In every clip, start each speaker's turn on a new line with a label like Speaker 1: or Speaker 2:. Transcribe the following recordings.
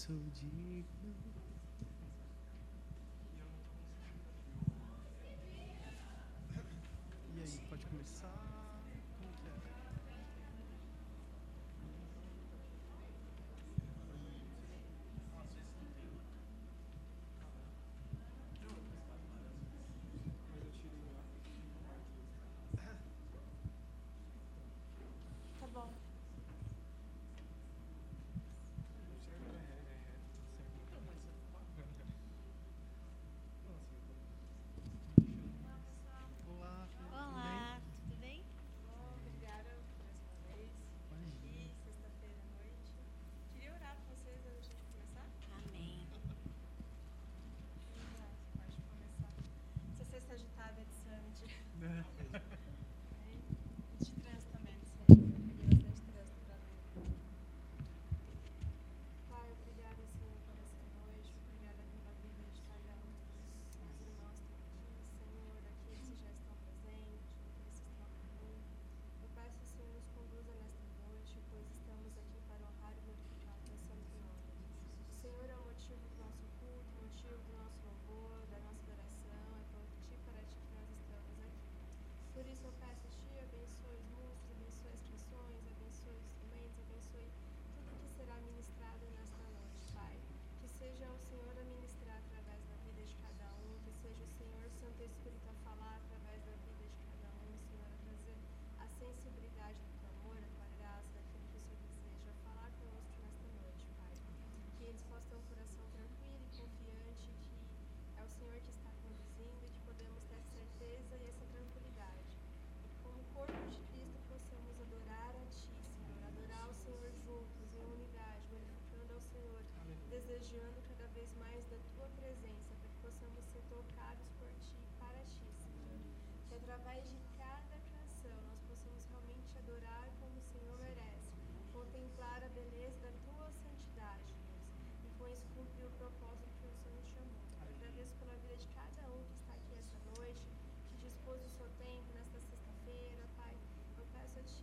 Speaker 1: sou digno.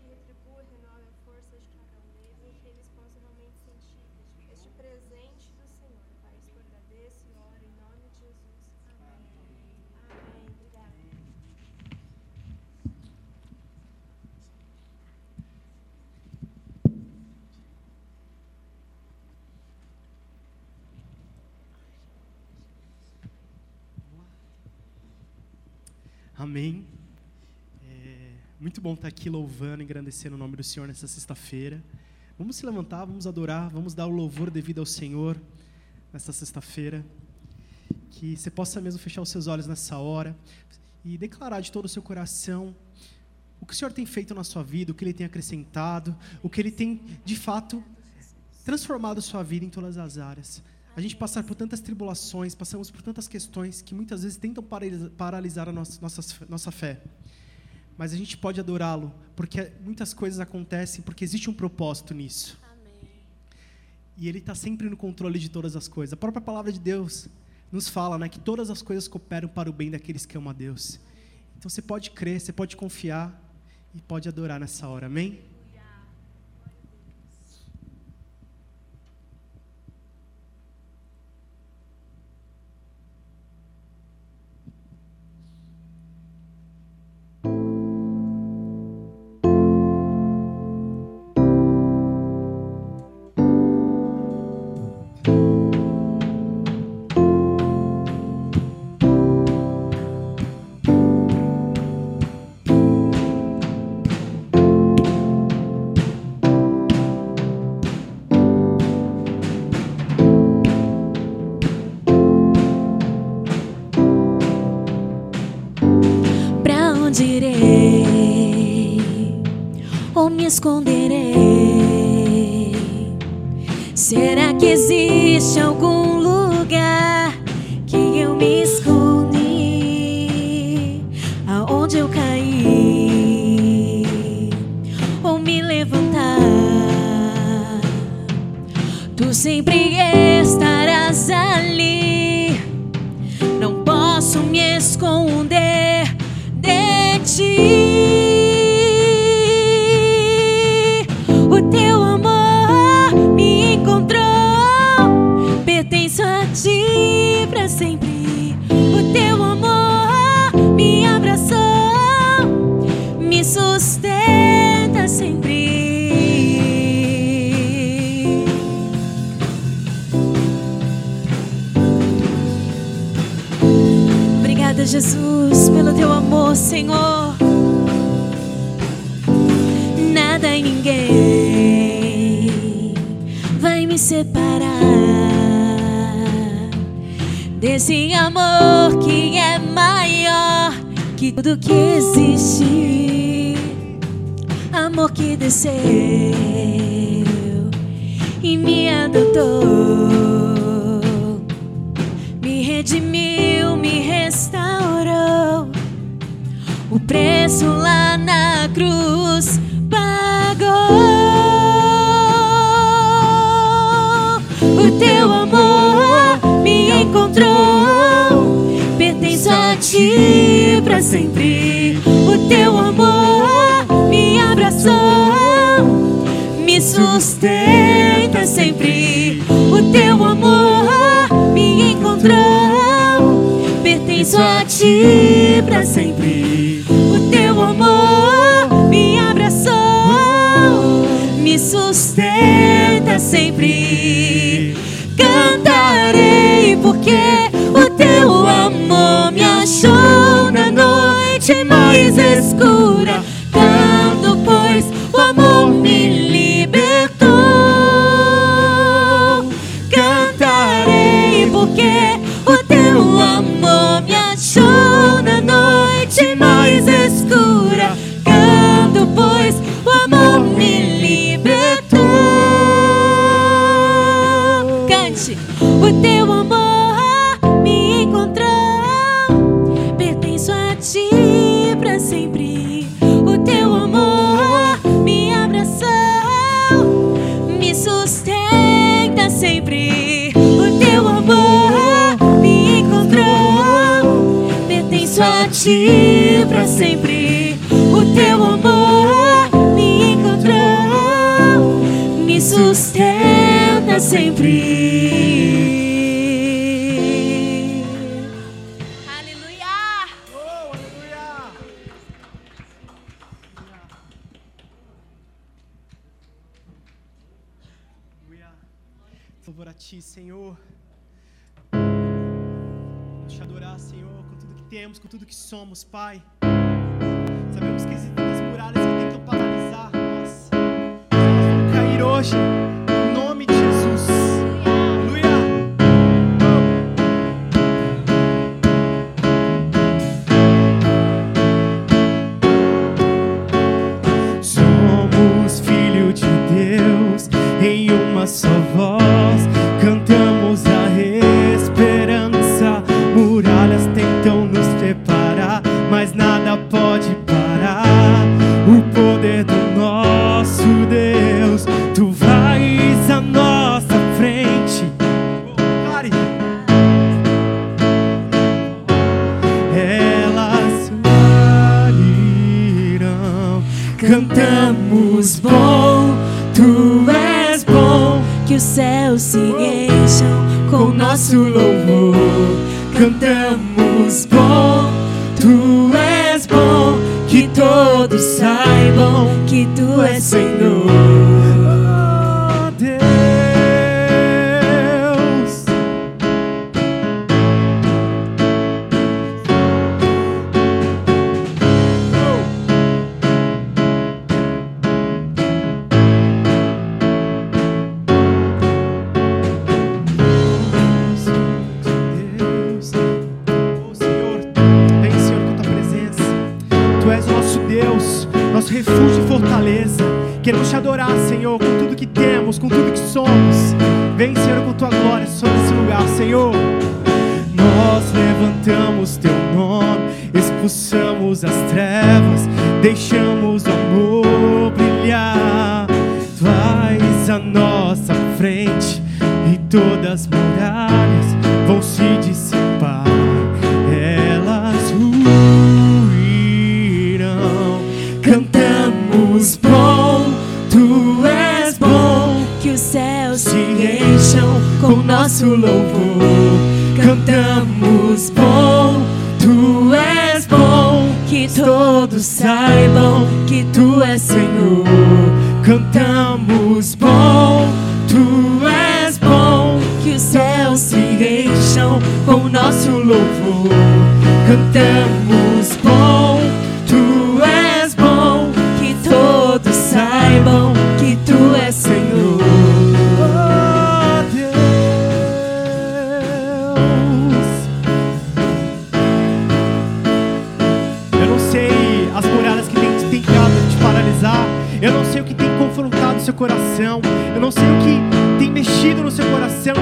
Speaker 2: Retribua e renove a força de cada um que eles possam realmente sentir este presente do Senhor, Pai. Eu agradeço e oro em nome de Jesus. Amém. Amém. Obrigada.
Speaker 1: Amém. Muito bom estar aqui louvando, engrandecendo o nome do Senhor nessa sexta-feira. Vamos se levantar, vamos adorar, vamos dar o louvor devido ao Senhor nessa sexta-feira. Que você possa mesmo fechar os seus olhos nessa hora e declarar de todo o seu coração o que o Senhor tem feito na sua vida, o que Ele tem acrescentado, o que Ele tem, de fato, transformado a sua vida em todas as áreas. A gente passa por tantas tribulações, passamos por tantas questões que muitas vezes tentam paralisa- paralisar a nossa, nossa, nossa fé. Mas a gente pode adorá-lo, porque muitas coisas acontecem, porque existe um propósito nisso.
Speaker 3: Amém.
Speaker 1: E Ele está sempre no controle de todas as coisas. A própria palavra de Deus nos fala né, que todas as coisas cooperam para o bem daqueles que amam a Deus. Então você pode crer, você pode confiar e pode adorar nessa hora, amém?
Speaker 3: Ou sustenta sempre. Obrigada, Jesus, pelo teu amor, Senhor. Nada e ninguém vai me separar desse amor que é maior que tudo que existe. Que desceu e me adotou, me redimiu, me restaurou. O preço lá na cruz pagou. O teu amor me encontrou, pertenço a ti para sempre. O teu amor me sustenta sempre. O teu amor me encontrou, pertenço a ti para sempre. O teu amor me abraçou, me sustenta sempre. Cantarei porque o teu amor me achou na noite mais escura. Canto, ti para sempre. O teu amor me encontrou, me sustenta sempre. Aleluia!
Speaker 2: Oh, aleluia! Aleluia. Louvor a ti, Senhor. Vamos te adorar, Senhor, temos, com tudo que somos, Pai. Sabemos que existem muitas muralhas que tentam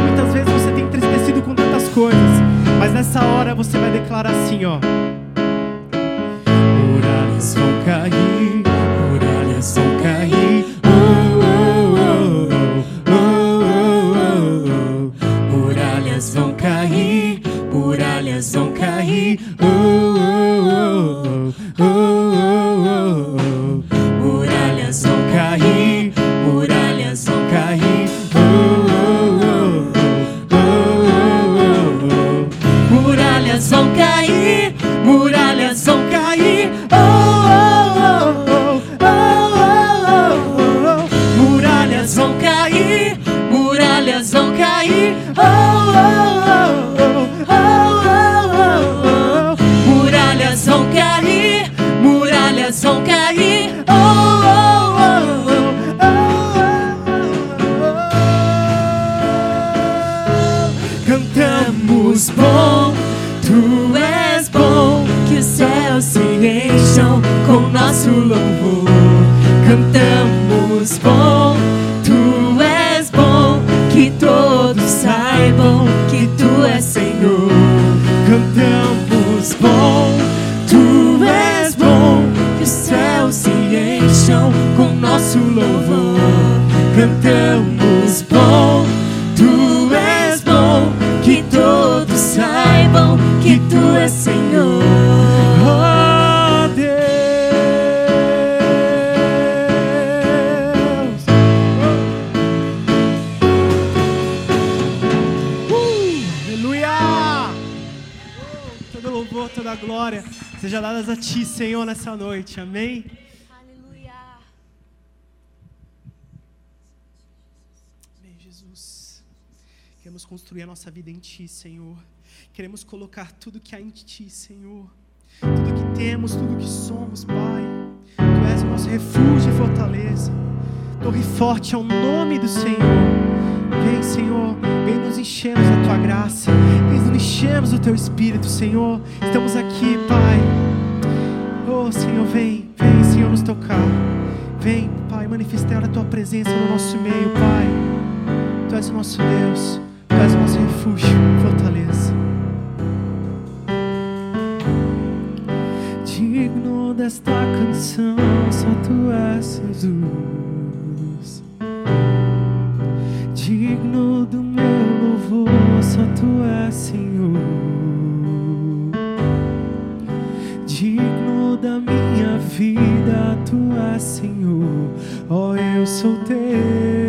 Speaker 2: Muitas vezes você tem entristecido com tantas coisas, mas nessa hora você vai declarar assim, ó. construir a nossa vida em Ti, Senhor. Queremos colocar tudo que há em Ti, Senhor. Tudo que temos, tudo que somos, Pai. Tu és o nosso refúgio e fortaleza. Torre forte é o nome do Senhor. Vem, Senhor, vem nos enchermos da Tua graça. Vem nos enchermos do Teu Espírito, Senhor. Estamos aqui, Pai. Oh, Senhor, vem, vem, Senhor, nos tocar. Vem, Pai, manifestar a Tua presença no nosso meio, Pai. Tu és o nosso Deus és o nosso assim, refúgio, fortaleza. Digno desta canção, só tu és Jesus. Digno do meu louvor, só tu és Senhor. Digno da minha vida, tu és Senhor. Oh, eu sou teu.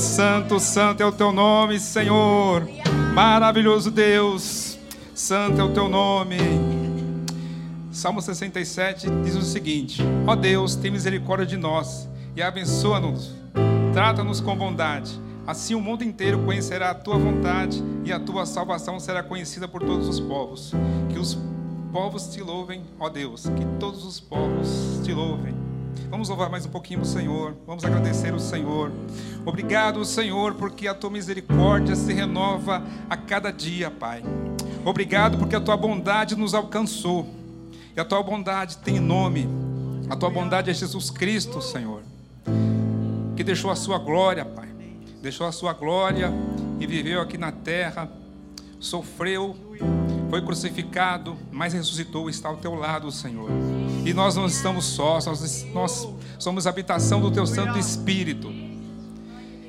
Speaker 2: santo,
Speaker 3: santo
Speaker 4: é o teu nome, Senhor. Maravilhoso Deus, santo é o teu nome. Salmo 67 diz o seguinte: Ó Deus, tem misericórdia de nós e abençoa-nos. Trata-nos com bondade. Assim o mundo inteiro conhecerá a tua vontade e a tua salvação será conhecida por todos os povos. Que os povos te louvem, ó Deus, que todos os povos te louvem. Vamos louvar mais um pouquinho o Senhor. Vamos agradecer o Senhor. Obrigado, Senhor, porque a tua misericórdia se renova a cada dia, Pai. Obrigado porque a tua bondade nos alcançou. E a tua bondade tem nome. A tua bondade é Jesus Cristo, Senhor, que deixou a sua glória, Pai. Deixou a sua glória e viveu aqui na terra, sofreu, foi crucificado, mas ressuscitou, está ao teu lado, Senhor. E nós não estamos sós, nós, nós somos habitação do Teu Santo Espírito.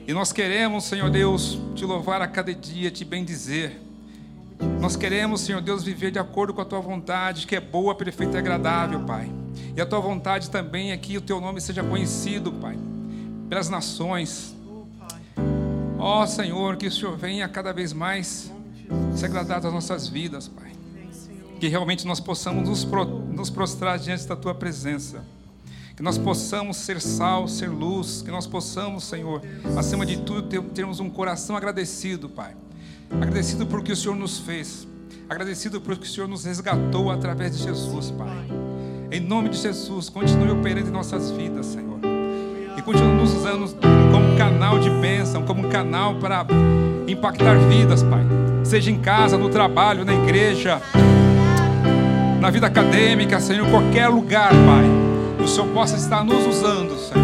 Speaker 4: E nós queremos, Senhor Deus, te louvar a cada dia, te bendizer. Nós queremos, Senhor Deus, viver de acordo com a tua vontade, que é boa, perfeita e agradável, Pai. E a tua vontade também é que o teu nome seja conhecido, Pai, pelas nações. Ó oh, Senhor, que o Senhor venha cada vez mais se agradar das nossas vidas, Pai. Que realmente nós possamos nos, pro- nos prostrar diante da tua presença. Que nós possamos ser sal, ser luz. Que nós possamos, Senhor, acima de tudo, ter- termos um coração agradecido, Pai. Agradecido por que o Senhor nos fez. Agradecido por que o Senhor nos resgatou através de Jesus, Pai. Em nome de Jesus, continue operando em nossas vidas, Senhor. E continue nos usando como canal de bênção, como canal para impactar vidas, Pai. Seja em casa, no trabalho, na igreja, na vida acadêmica, Senhor, em qualquer lugar, Pai. O Senhor possa estar nos usando, Senhor.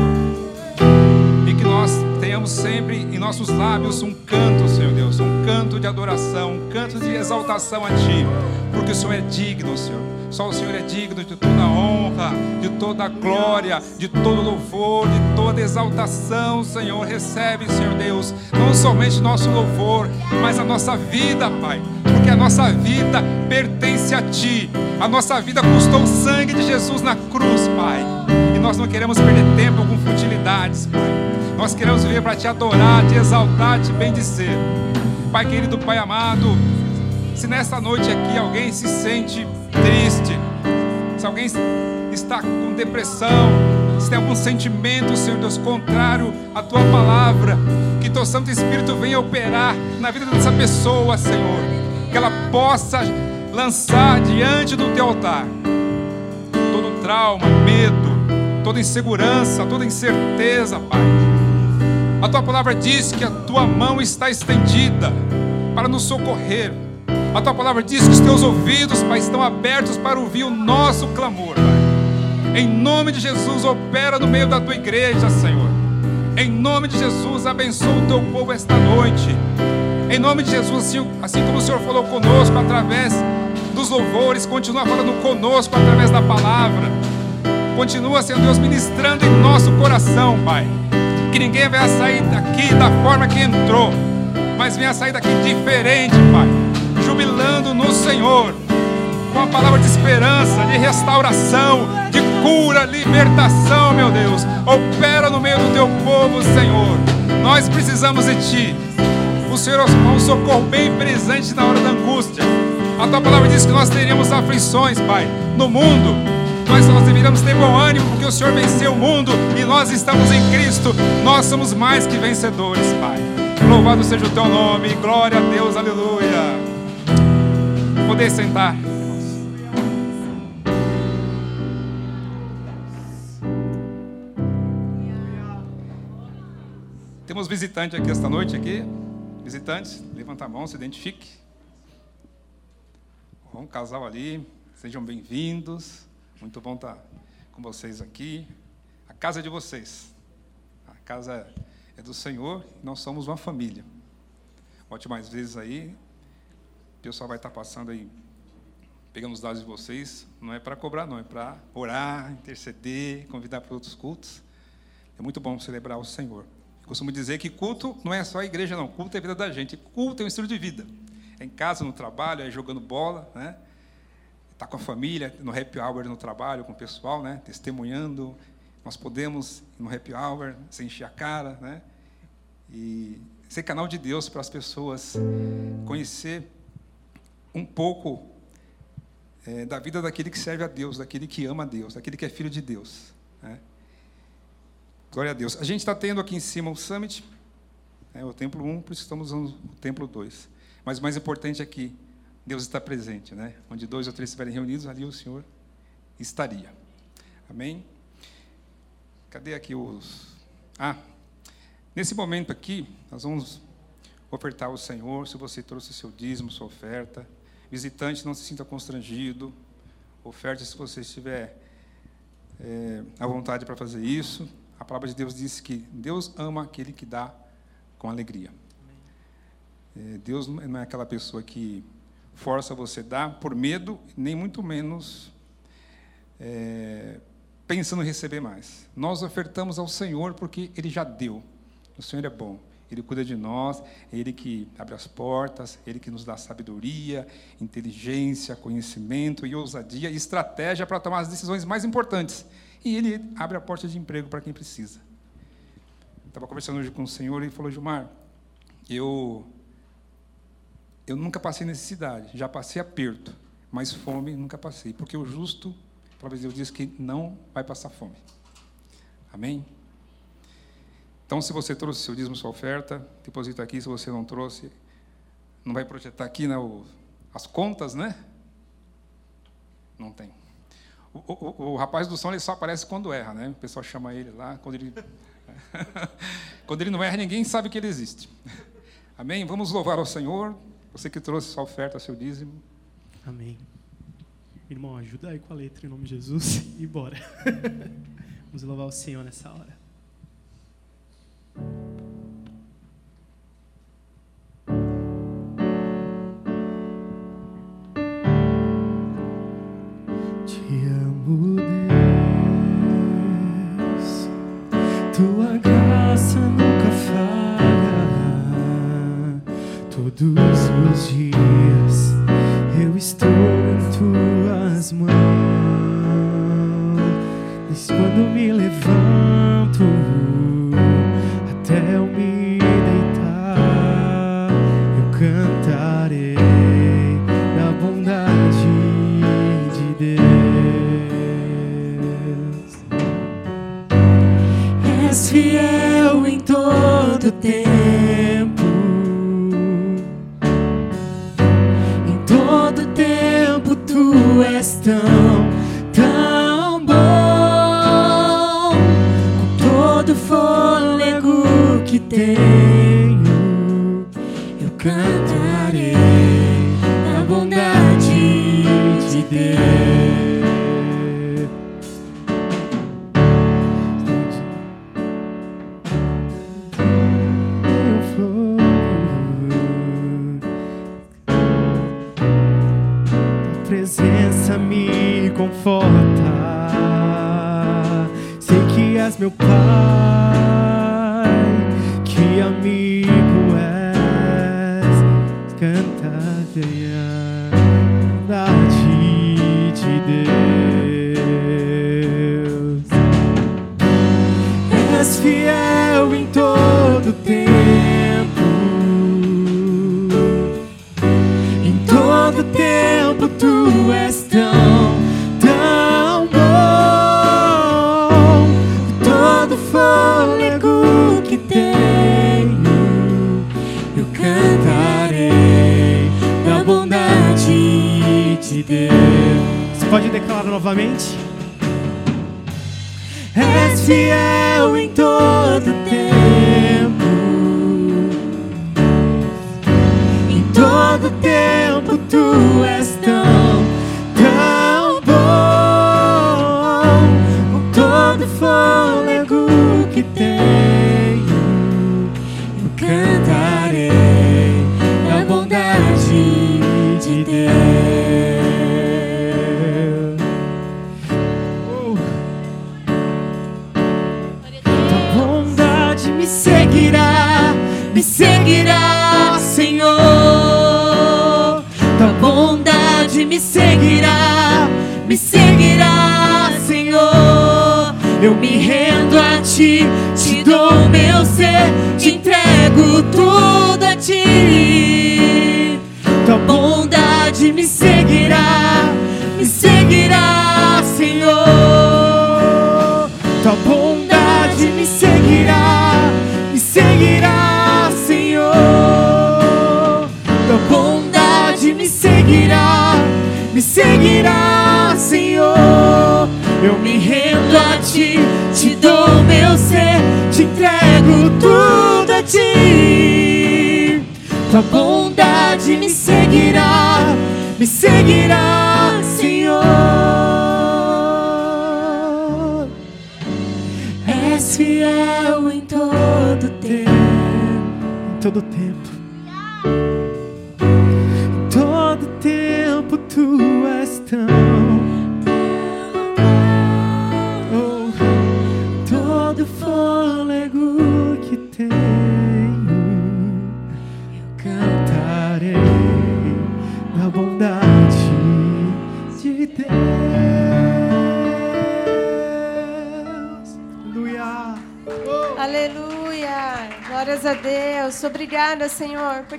Speaker 4: E que nós tenhamos sempre em nossos lábios um canto, Senhor Deus, um canto de adoração, um canto de exaltação a Ti, porque o Senhor é digno, Senhor. Só o Senhor é digno de toda honra, de toda glória, de todo louvor, de toda exaltação, Senhor. Recebe, Senhor Deus, não somente nosso louvor, mas a nossa vida, Pai, nossa vida pertence a Ti. A nossa vida custou o sangue de Jesus na cruz, Pai. E nós não queremos perder tempo com futilidades, Pai. Nós queremos viver para te adorar, te exaltar, te bendizer. Pai querido, Pai amado, se nesta noite aqui alguém se sente triste, se alguém está com depressão, se tem algum sentimento, Senhor Deus, contrário à tua palavra, que teu Santo Espírito venha operar na vida dessa pessoa, Senhor, que ela possa lançar diante do teu altar todo trauma, medo, toda insegurança, toda incerteza, Pai. A tua palavra diz que a tua mão está estendida para nos socorrer. A tua palavra diz que os teus ouvidos, Pai, estão abertos para ouvir o nosso clamor, Pai. Em nome de Jesus, opera no meio da tua igreja, Senhor. Em nome de Jesus, abençoa o teu povo esta noite. Em nome de Jesus, assim, assim como o Senhor falou conosco através dos louvores, continua falando conosco através da palavra. Continua, Senhor Deus, ministrando em nosso coração, Pai. Que ninguém venha sair daqui da forma que entrou, mas venha sair daqui diferente, Pai. Jubilando no Senhor, com a palavra de esperança, de restauração, de cura, libertação, meu Deus. Opera no meio do teu povo, Senhor. Nós precisamos de Ti. O Senhor é um socorro bem presente na hora da angústia. A tua palavra diz que nós teríamos aflições, Pai, no mundo. Mas nós deveríamos ter bom ânimo, porque o Senhor venceu o mundo e nós estamos em Cristo. Nós somos mais que vencedores, Pai. Louvado seja o teu nome, glória a Deus, aleluia. Poder sentar. Temos visitante aqui esta noite aqui. Visitantes, levanta a mão, se identifique. Bom, um casal ali, sejam bem-vindos. Muito bom estar com vocês aqui. A casa é de vocês. A casa é do Senhor, nós somos uma família. Volte mais vezes aí. O pessoal vai estar passando aí, pegando os dados de vocês. Não é para cobrar, não, é para orar, interceder, convidar para outros cultos. É muito bom celebrar o Senhor. Costumo dizer que culto não é só a igreja, não. Culto é a vida da gente. Culto é um estilo de vida. É em casa, no trabalho, é jogando bola, né? Está com a família, no happy hour no trabalho, com o pessoal, né? Testemunhando. Nós podemos, no happy hour, se encher a cara, né? E ser canal de Deus para as pessoas conhecer um pouco é, da vida daquele que serve a Deus, daquele que ama a Deus, daquele que é filho de Deus. Né? Glória a Deus. A gente está tendo aqui em cima o Summit, é, o Templo 1, por isso estamos usando o Templo 2. Mas o mais importante é que Deus está presente, né? Onde dois ou três estiverem reunidos, ali o Senhor estaria. Amém? Cadê aqui os. Ah, nesse momento aqui, nós vamos ofertar ao Senhor. Se você trouxe seu dízimo, sua oferta. Visitante, não se sinta constrangido. Oferte se você estiver é, à vontade para fazer isso. A palavra de Deus diz que Deus ama aquele que dá com alegria. É, Deus não é aquela pessoa que força você a dar por medo, nem muito menos é, pensando em receber mais. Nós ofertamos ao Senhor porque Ele já deu. O Senhor é bom. Ele cuida de nós, é Ele que abre as portas, é Ele que nos dá sabedoria, inteligência, conhecimento e ousadia e estratégia para tomar as decisões mais importantes. E Ele abre a porta de emprego para quem precisa. Estava conversando hoje com o Senhor e falou: Gilmar, eu, eu nunca passei necessidade, já passei aperto, mas fome nunca passei, porque o justo, de Deus diz que não vai passar fome. Amém? Então, se você trouxe seu dízimo, sua oferta, deposita aqui. Se você não trouxe, não vai projetar aqui né, o, as contas, né? Não tem. O, o, o, rapaz do som ele só aparece quando erra, né? O pessoal chama ele lá. Quando ele, quando ele não erra, ninguém sabe que ele existe. Amém? Vamos louvar ao Senhor. Você que trouxe sua oferta, seu dízimo.
Speaker 2: Amém. Irmão, ajuda aí com a letra em nome de Jesus e bora. Vamos louvar o Senhor nessa hora. Todos os dias eu estou em tuas mãos. Desde quando me levanto até eu me deitar, eu cantarei da bondade de Deus. És fiel em todo tempo. Tão, tão bom. Com todo fôlego que tenho, eu cantarei Sei que és meu Pai,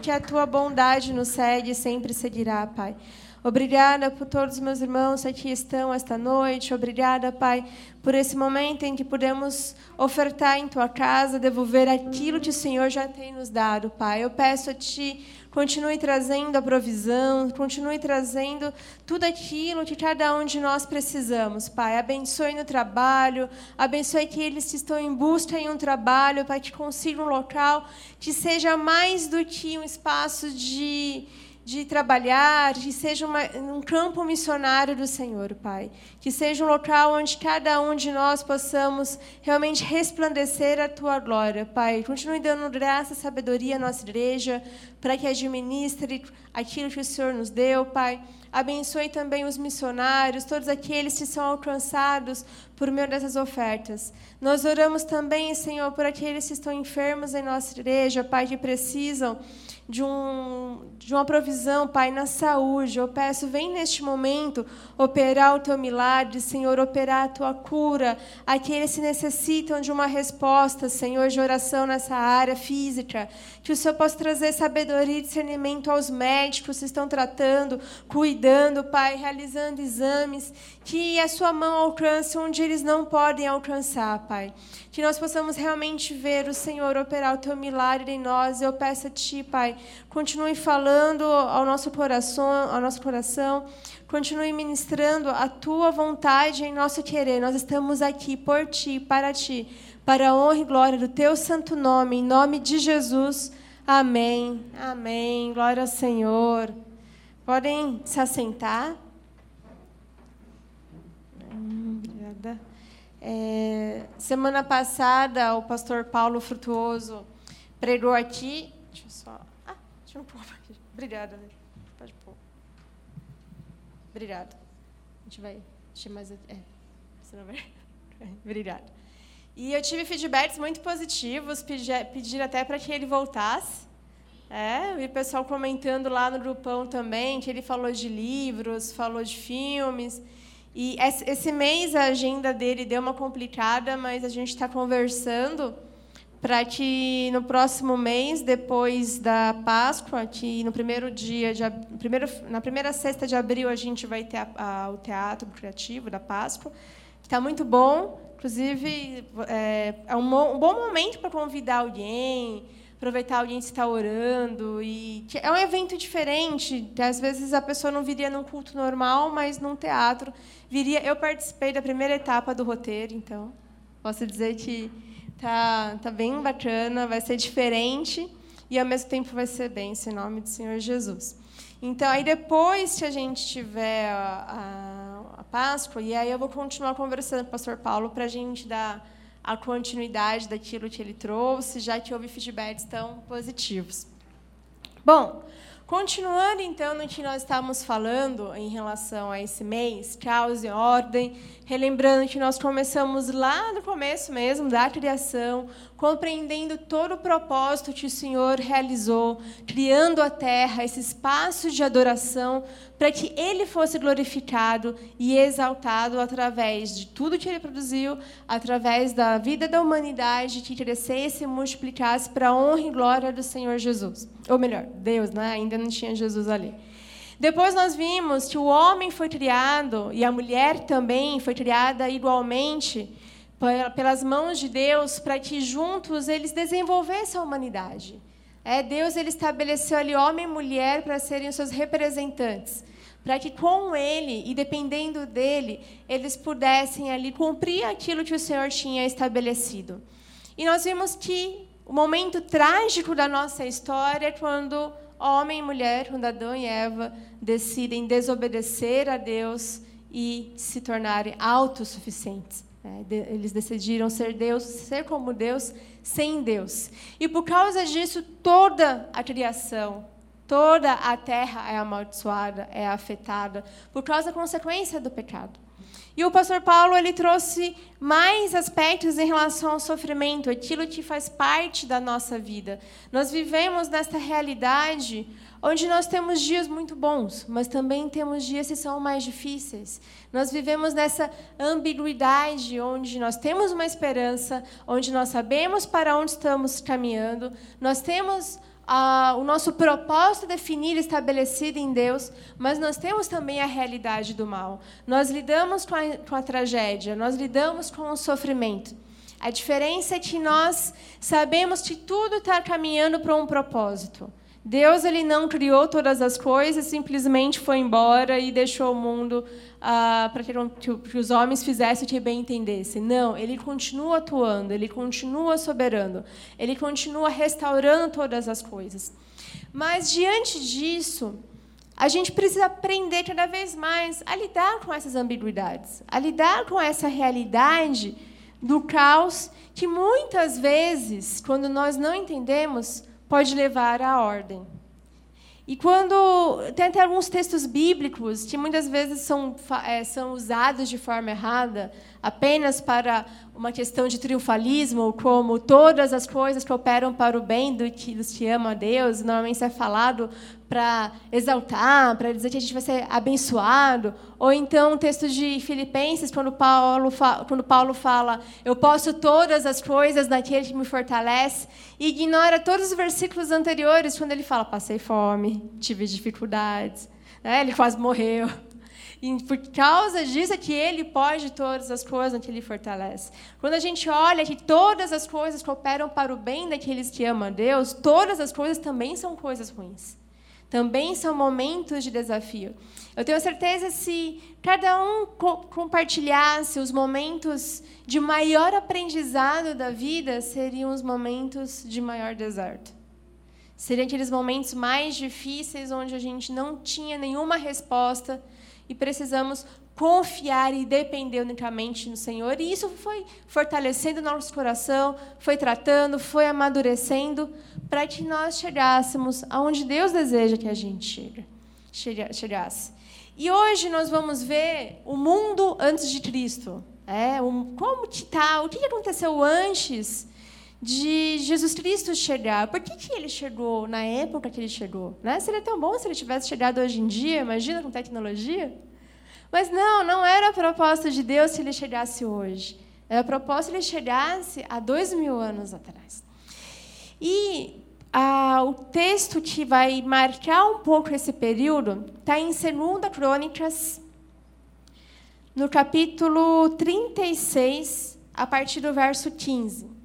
Speaker 1: Porque a tua bondade nos segue e sempre seguirá, Pai. Obrigada por todos os meus irmãos que aqui estão esta noite. Obrigada, Pai, por esse momento em que podemos ofertar em tua casa, devolver aquilo que o Senhor já tem nos dado, Pai. Eu peço a ti Continue trazendo a provisão, continue trazendo tudo aquilo que cada um de nós precisamos, Pai. Abençoe no trabalho, abençoe aqueles que estão em busca em um trabalho, para que consigam um local que seja mais do que um espaço de de trabalhar, que seja uma, um campo missionário do Senhor, Pai. Que seja um local onde cada um de nós possamos realmente resplandecer a Tua glória, Pai. Continue dando graça e sabedoria à nossa igreja, para que administre aquilo que o Senhor nos deu, Pai. Abençoe também os missionários, todos aqueles que são alcançados por meio dessas ofertas. Nós oramos também, Senhor, por aqueles que estão enfermos em nossa igreja, Pai, que precisam de, um, de uma provisão, Pai, na saúde. Eu peço, vem neste momento operar o teu milagre, Senhor, operar a tua cura. Aqueles que necessitam de uma resposta, Senhor, de oração nessa área física. Que o Senhor possa trazer sabedoria e discernimento aos médicos que estão tratando, cuidando, Pai, realizando exames. Que a sua mão alcance onde eles não podem alcançar, Pai. Que nós possamos realmente ver o Senhor operar o teu milagre em nós. Eu peço a Ti, Pai, continue falando ao nosso coração, ao nosso coração. Continue ministrando a Tua vontade em nosso querer. Nós estamos aqui por Ti, para Ti, para a honra e glória do Teu santo nome, em nome de Jesus. Amém. Amém. Glória ao Senhor. Podem se assentar. Obrigada. É, semana passada, o pastor Paulo Frutuoso pregou aqui. Deixa eu só. Ah, deixa eu pôr. Obrigada, né? Pode pôr. Obrigada. A gente vai. Deixa mais. É, você não vai. Obrigada. E eu tive feedbacks muito positivos, pedi, pedir até para que ele voltasse. É, e o pessoal comentando lá no grupão também, que ele falou de livros, falou de filmes. E esse mês a agenda dele deu uma complicada, mas a gente está conversando para que no próximo mês, depois da Páscoa, que no primeiro dia de primeiro, na primeira sexta de abril a gente vai ter a, a, o teatro criativo da Páscoa, está muito bom. Inclusive é, é um, um bom momento para convidar alguém, aproveitar alguém que está orando e é um evento diferente. Às vezes a pessoa não viria num culto normal, mas num teatro viria. Eu participei da primeira etapa do roteiro, então posso dizer que tá tá bem bacana, vai ser diferente e ao mesmo tempo vai ser bem, em nome do Senhor Jesus. Então aí depois que a gente tiver a, a, a Páscoa e aí eu vou continuar conversando com o Pastor Paulo para a gente dar a continuidade daquilo que ele trouxe, já que houve feedbacks tão positivos. Bom, continuando então no que nós estávamos falando em relação a esse mês, caos e ordem, relembrando que nós começamos lá no começo mesmo da criação, compreendendo todo o propósito que o Senhor realizou, criando a terra, esse espaço de adoração, para que Ele fosse glorificado e exaltado através de tudo que Ele produziu, através da vida da humanidade, que crescesse e multiplicasse para a honra e glória do Senhor Jesus. Ou melhor, Deus, né? ainda não tinha Jesus ali. Depois nós vimos que o homem foi criado e a mulher também foi criada igualmente pelas mãos de Deus para que juntos eles desenvolvessem a humanidade. É, Deus ele estabeleceu ali homem e mulher para serem os seus representantes, para que com ele e dependendo dele eles pudessem ali cumprir aquilo que o Senhor tinha estabelecido. E nós vimos que o momento trágico da nossa história é quando homem e mulher, quando Adão e Eva decidem desobedecer a Deus e se tornarem autossuficientes. É, eles decidiram ser Deus, ser como Deus, sem Deus. E por causa disso, toda a criação, toda a terra é amaldiçoada, é afetada, por causa da consequência do pecado. E o pastor Paulo ele trouxe mais aspectos em relação ao sofrimento, aquilo que faz parte da nossa vida. Nós vivemos nesta realidade onde nós temos dias muito bons, mas também temos dias que são mais difíceis. Nós vivemos nessa ambiguidade onde nós temos uma esperança, onde nós sabemos para onde estamos caminhando, nós temos ah, o nosso propósito definido, estabelecido em Deus, mas nós temos também a realidade do mal. Nós lidamos com a, com a tragédia, nós lidamos com o sofrimento. A diferença é que nós sabemos que tudo está caminhando para um propósito. Deus ele não criou todas as coisas, simplesmente foi embora e deixou o mundo ah, para que, que, os homens fizessem o que bem entendessem. Não, ele continua atuando, ele continua soberano, ele continua restaurando todas as coisas. Mas diante disso, a gente precisa aprender cada vez mais a lidar com essas ambiguidades, a lidar com essa realidade do caos que muitas vezes, quando nós não entendemos, pode levar à ordem. E quando tem até alguns textos bíblicos que muitas vezes são, é, são usados de forma errada, apenas para uma questão de triunfalismo, como todas as coisas que operam para o bem do que, dos que amam a Deus, normalmente isso é falado para exaltar, para dizer que a gente vai ser abençoado. Ou então o texto de Filipenses, quando Paulo, quando Paulo fala, eu posso todas as coisas naquele que me fortalece, e ignora todos os versículos anteriores, quando ele fala, passei fome, tive dificuldades, né? ele quase morreu. E por causa disso é que ele pode todas as coisas que ele fortalece. Quando a gente olha que todas as coisas cooperam para o bem daqueles que amam a Deus, todas as coisas também são coisas ruins. Também são momentos de desafio. Eu tenho certeza se cada um co compartilhasse os momentos de maior aprendizado da vida, seriam os momentos de maior deserto. Seriam aqueles momentos mais difíceis onde a gente não tinha nenhuma resposta e precisamos confiar e depender unicamente no Senhor. E isso foi fortalecendo nosso coração, foi tratando, foi amadurecendo, para que nós chegássemos aonde Deus deseja que a gente chegue, chegasse. E hoje nós vamos ver o mundo antes de Cristo. É, um, como que está, o que aconteceu antes de Jesus Cristo chegar. Por que, que ele chegou na época que ele chegou? Né? Seria tão bom se ele tivesse chegado hoje em dia, imagina com tecnologia. Mas não, não era a proposta de Deus se ele chegasse hoje. Era a proposta se ele chegasse há dois mil anos atrás. E ah, o texto que vai marcar um pouco esse período está em 2 Crônicas, no capítulo 36, a partir do verso 15.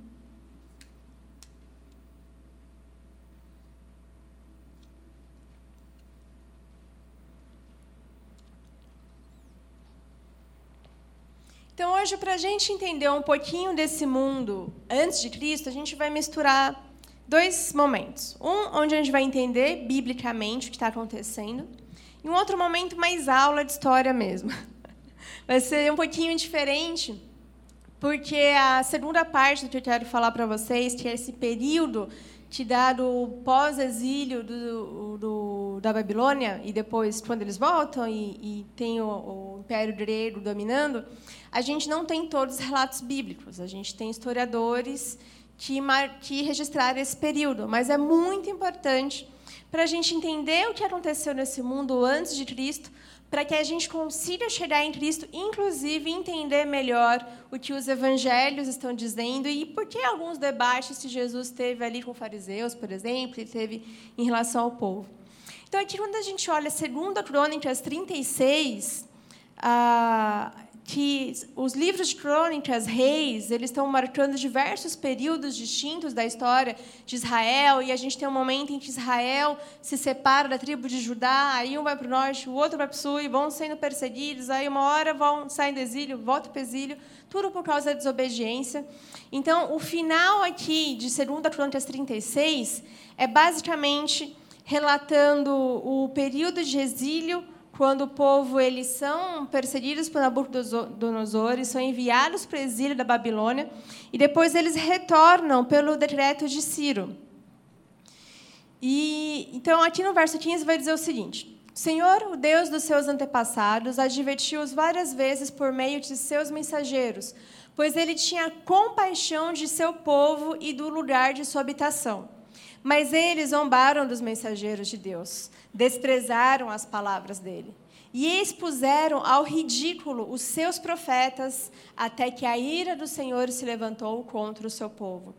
Speaker 1: Então, hoje, para a gente entender um pouquinho desse mundo antes de Cristo, a gente vai misturar dois momentos. Um, onde a gente vai entender biblicamente o que está acontecendo, e um outro momento mais aula de história mesmo. Vai ser um pouquinho diferente, porque a segunda parte do que eu quero falar para vocês, que é esse período que dá do pós-exílio do, do, da Babilônia, e depois, quando eles voltam e, e tem o, o Império Grego dominando, a gente não tem todos os relatos bíblicos, a gente tem historiadores que, que registraram esse período, mas é muito importante para a gente entender o que aconteceu nesse mundo antes de Cristo, para que a gente consiga chegar em Cristo, inclusive entender melhor o que os evangelhos estão dizendo e por que alguns debates que Jesus teve ali com fariseus, por exemplo, e teve em relação ao povo. Então, aqui, quando a gente olha 2 Crônicas 36, ah, que os livros de crônicas, reis, eles estão marcando diversos períodos distintos da história de Israel, e a gente tem um momento em que Israel se separa da tribo de Judá, aí um vai para o norte, o outro vai para o sul, e vão sendo perseguidos, aí uma hora vão saem do exílio, voltam para o exílio, tudo por causa da desobediência. Então, o final aqui de 2 Crônicas 36 é basicamente relatando o período de exílio quando o povo eles são perseguidos por Nabucodonosor e são enviados para o exílio da Babilônia e depois eles retornam pelo decreto de Ciro. E então aqui no verso 15 vai dizer o seguinte: O Senhor, o Deus dos seus antepassados, advertiu-os várias vezes por meio de seus mensageiros, pois ele tinha compaixão de seu povo e do lugar de sua habitação. Mas eles zombaram dos mensageiros de Deus, desprezaram as palavras dele e expuseram ao ridículo os seus profetas, até que a ira do Senhor se levantou contra o seu povo.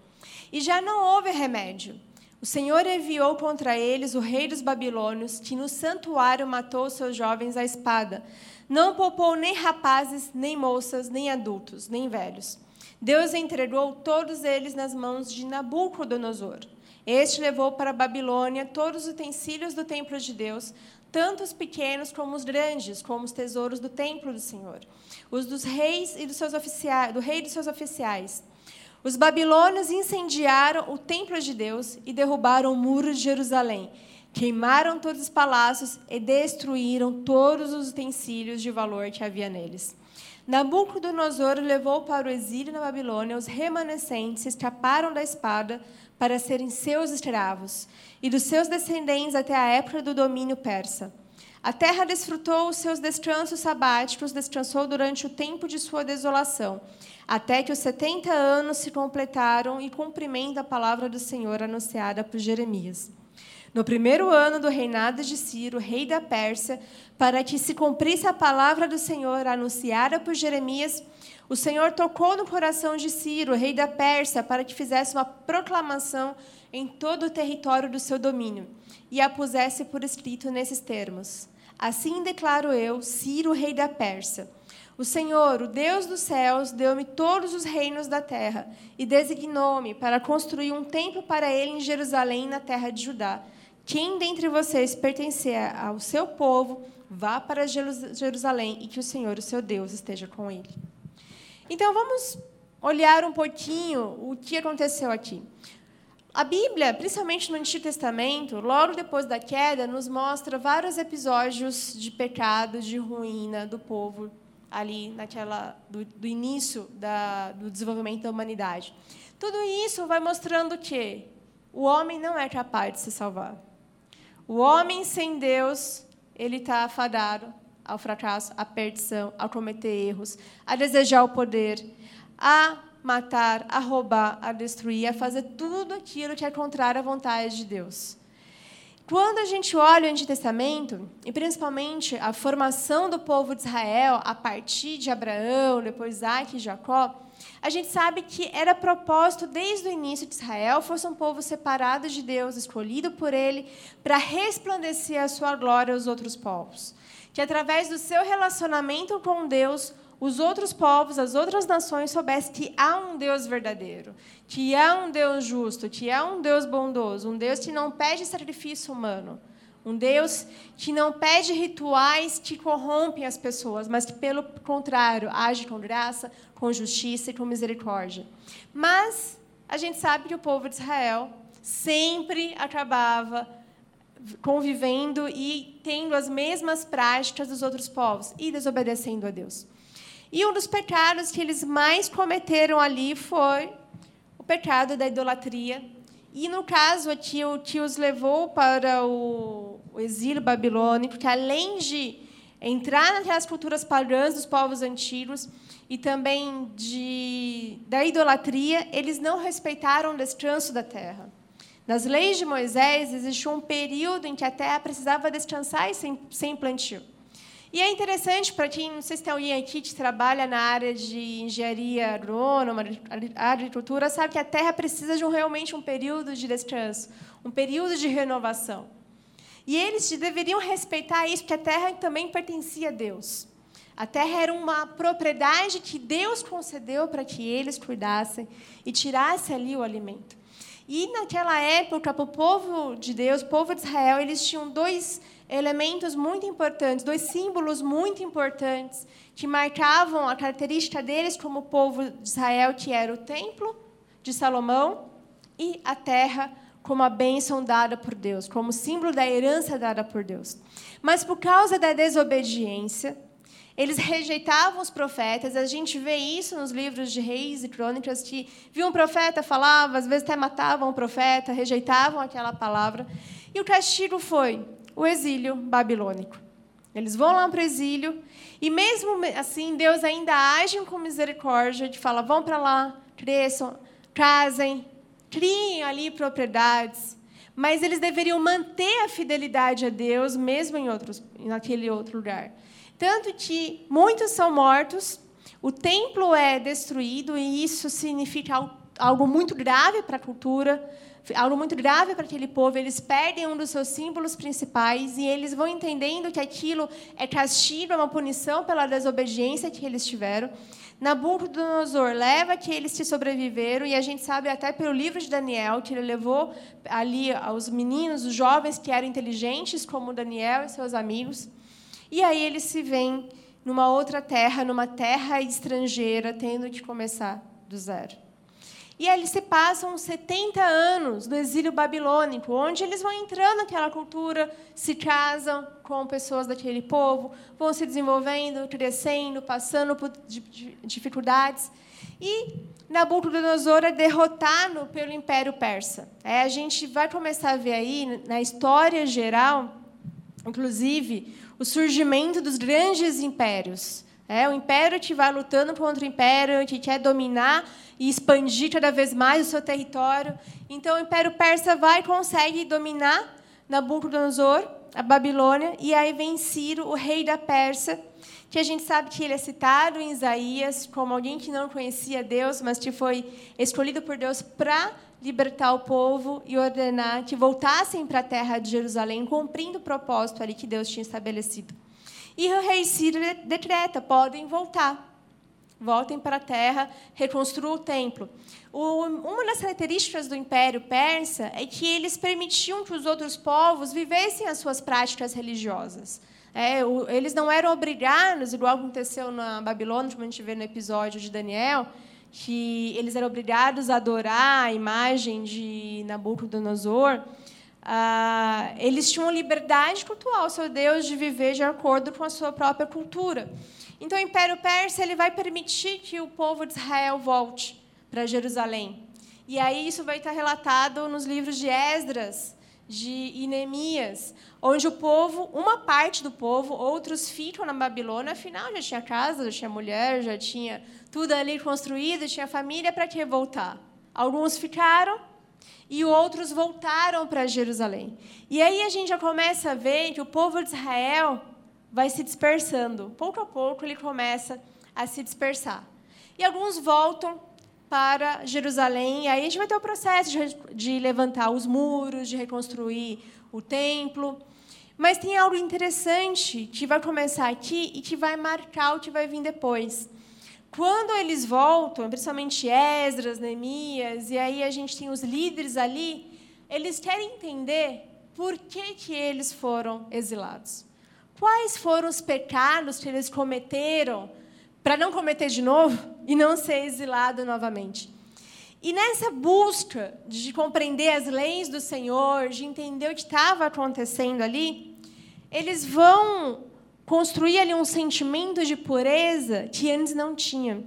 Speaker 1: E já não houve remédio. O Senhor enviou contra eles o rei dos babilônios, que no santuário matou seus jovens à espada. Não poupou nem rapazes, nem moças, nem adultos, nem velhos. Deus entregou todos eles nas mãos de Nabucodonosor. Este levou para a Babilônia todos os utensílios do templo de Deus, tanto os pequenos como os grandes, como os tesouros do templo do Senhor, os dos reis e dos seus oficiais, do rei e dos seus oficiais. Os babilônios incendiaram o templo de Deus e derrubaram o muro de Jerusalém. Queimaram todos os palácios e destruíram todos os utensílios de valor que havia neles. Nabucodonosor levou para o exílio na Babilônia os remanescentes escaparam da espada para serem seus escravos, e dos seus descendentes até a época do domínio persa. A terra desfrutou os seus descansos sabáticos, descansou durante o tempo de sua desolação, até que os setenta anos se completaram e cumprimento a palavra do Senhor anunciada por Jeremias. No primeiro ano do reinado de Ciro, rei da Pérsia, para que se cumprisse a palavra do Senhor anunciada por Jeremias, o Senhor tocou no coração de Ciro, rei da Pérsia, para que fizesse uma proclamação em todo o território do seu domínio e a pusesse por escrito nesses termos: Assim declaro eu, Ciro, rei da Pérsia. O Senhor, o Deus dos céus, deu-me todos os reinos da terra e designou-me para construir um templo para ele em Jerusalém, na terra de Judá. Quem dentre vocês pertencer ao seu povo, vá para Jerusalém e que o Senhor, o seu Deus, esteja com ele. Então vamos olhar um pouquinho o que aconteceu aqui. A Bíblia, principalmente no Antigo Testamento, logo depois da queda, nos mostra vários episódios de pecado, de ruína do povo ali naquela do, do início da, do desenvolvimento da humanidade. Tudo isso vai mostrando que o homem não é capaz de se salvar. O homem sem Deus, ele está afadado ao fracasso, à perdição, a cometer erros, a desejar o poder, a matar, a roubar, a destruir, a fazer tudo aquilo que é contrário à vontade de Deus. Quando a gente olha o Antigo Testamento, e principalmente a formação do povo de Israel a partir de Abraão, depois Isaac e Jacó, a gente sabe que era propósito desde o início de Israel fosse um povo separado de Deus, escolhido por Ele, para resplandecer a sua glória aos outros povos que através do seu relacionamento com Deus, os outros povos, as outras nações soubessem que há um Deus verdadeiro, que há um Deus justo, que há um Deus bondoso, um Deus que não pede sacrifício humano, um Deus que não pede rituais que corrompem as pessoas, mas que, pelo contrário, age com graça, com justiça e com misericórdia. Mas a gente sabe que o povo de Israel sempre acabava convivendo e tendo as mesmas práticas dos outros povos e desobedecendo a Deus. E um dos pecados que eles mais cometeram ali foi o pecado da idolatria. E no caso aqui, o que os levou para o, exílio babilônico, que além de entrar naquelas culturas pagãs dos povos antigos e também de, da idolatria, eles não respeitaram o descanso da terra. Nas leis de Moisés, existiu um período em que a terra precisava descansar e sem, sem plantio. E é interessante para quem, não sei se tem alguém aqui que trabalha na área de engenharia agrônoma, agricultura, sabe que a terra precisa de um, realmente um período de descanso, um período de renovação. E eles deveriam respeitar isso, porque a terra também pertencia a Deus. A terra era uma propriedade que Deus concedeu para que eles cuidassem e tirassem ali o alimento. E naquela época, para o povo de Deus, o povo de Israel, eles tinham dois elementos muito importantes, dois símbolos muito importantes que marcavam a característica deles como povo de Israel, que era o templo de Salomão e a terra como a bênção dada por Deus, como símbolo da herança dada por Deus. Mas por causa da desobediência, eles rejeitavam os profetas. A gente vê isso nos livros de reis e crônicas, que viam um profeta, falava, às vezes até matavam o profeta, rejeitavam aquela palavra. E o castigo foi o exílio babilônico. Eles vão lá para o exílio, e mesmo assim, Deus ainda age com misericórdia, de fala: vão para lá, cresçam, casem, criem ali propriedades. Mas eles deveriam manter a fidelidade a Deus, mesmo em outros, naquele outro lugar. Tanto que muitos são mortos, o templo é destruído, e isso significa algo muito grave para a cultura, algo muito grave para aquele povo. Eles perdem um dos seus símbolos principais e eles vão entendendo que aquilo é castigo, é uma punição pela desobediência que eles tiveram. Nabucodonosor leva que eles se sobreviveram, e a gente sabe até pelo livro de Daniel que ele levou ali os meninos, os jovens que eram inteligentes, como Daniel e seus amigos. E aí eles se veem numa outra terra, numa terra estrangeira, tendo que começar do zero. E eles se passam 70 anos no exílio babilônico, onde eles vão entrando naquela cultura, se casam com pessoas daquele povo, vão se desenvolvendo, crescendo, passando por dificuldades. E Nabucodonosor é derrotado pelo Império Persa. É, a gente vai começar a ver aí, na história geral, inclusive, o surgimento dos grandes impérios. É, o império que vai lutando contra o império, que quer dominar e expandir cada vez mais o seu território. Então, o Império Persa vai e consegue dominar Nabucodonosor, a Babilônia, e aí vem Ciro, o rei da Pérsia, que a gente sabe que ele é citado em Isaías como alguém que não conhecia Deus, mas que foi escolhido por Deus para libertar o povo e ordenar que voltassem para a terra de Jerusalém, cumprindo o propósito ali que Deus tinha estabelecido. E o rei Ciro decreta: podem voltar voltem para a terra, reconstruam o templo. Uma das características do Império Persa é que eles permitiam que os outros povos vivessem as suas práticas religiosas. É, eles não eram obrigados, igual aconteceu na Babilônia, como a gente vê no episódio de Daniel, que eles eram obrigados a adorar a imagem de Nabucodonosor. Ah, eles tinham liberdade de cultuar o seu Deus, de viver de acordo com a sua própria cultura. Então, o Império Persa ele vai permitir que o povo de Israel volte para Jerusalém. E aí isso vai estar relatado nos livros de Esdras, de Neemias, onde o povo, uma parte do povo, outros ficam na Babilônia, afinal já tinha casa, já tinha mulher, já tinha tudo ali construído, tinha família, para que voltar? Alguns ficaram e outros voltaram para Jerusalém. E aí a gente já começa a ver que o povo de Israel vai se dispersando. Pouco a pouco ele começa a se dispersar. E alguns voltam para Jerusalém, e aí a gente vai ter o processo de, levantar os muros, de reconstruir o templo. Mas tem algo interessante que vai começar aqui e que vai marcar o que vai vir depois. Quando eles voltam, principalmente Esdras, Neemias, e aí a gente tem os líderes ali, eles querem entender por que, que eles foram exilados. Quais foram os pecados que eles cometeram para não cometer de novo e não ser exilado novamente? E nessa busca de compreender as leis do Senhor, de entender o que estava acontecendo ali, eles vão construir ali um sentimento de pureza que antes não tinha.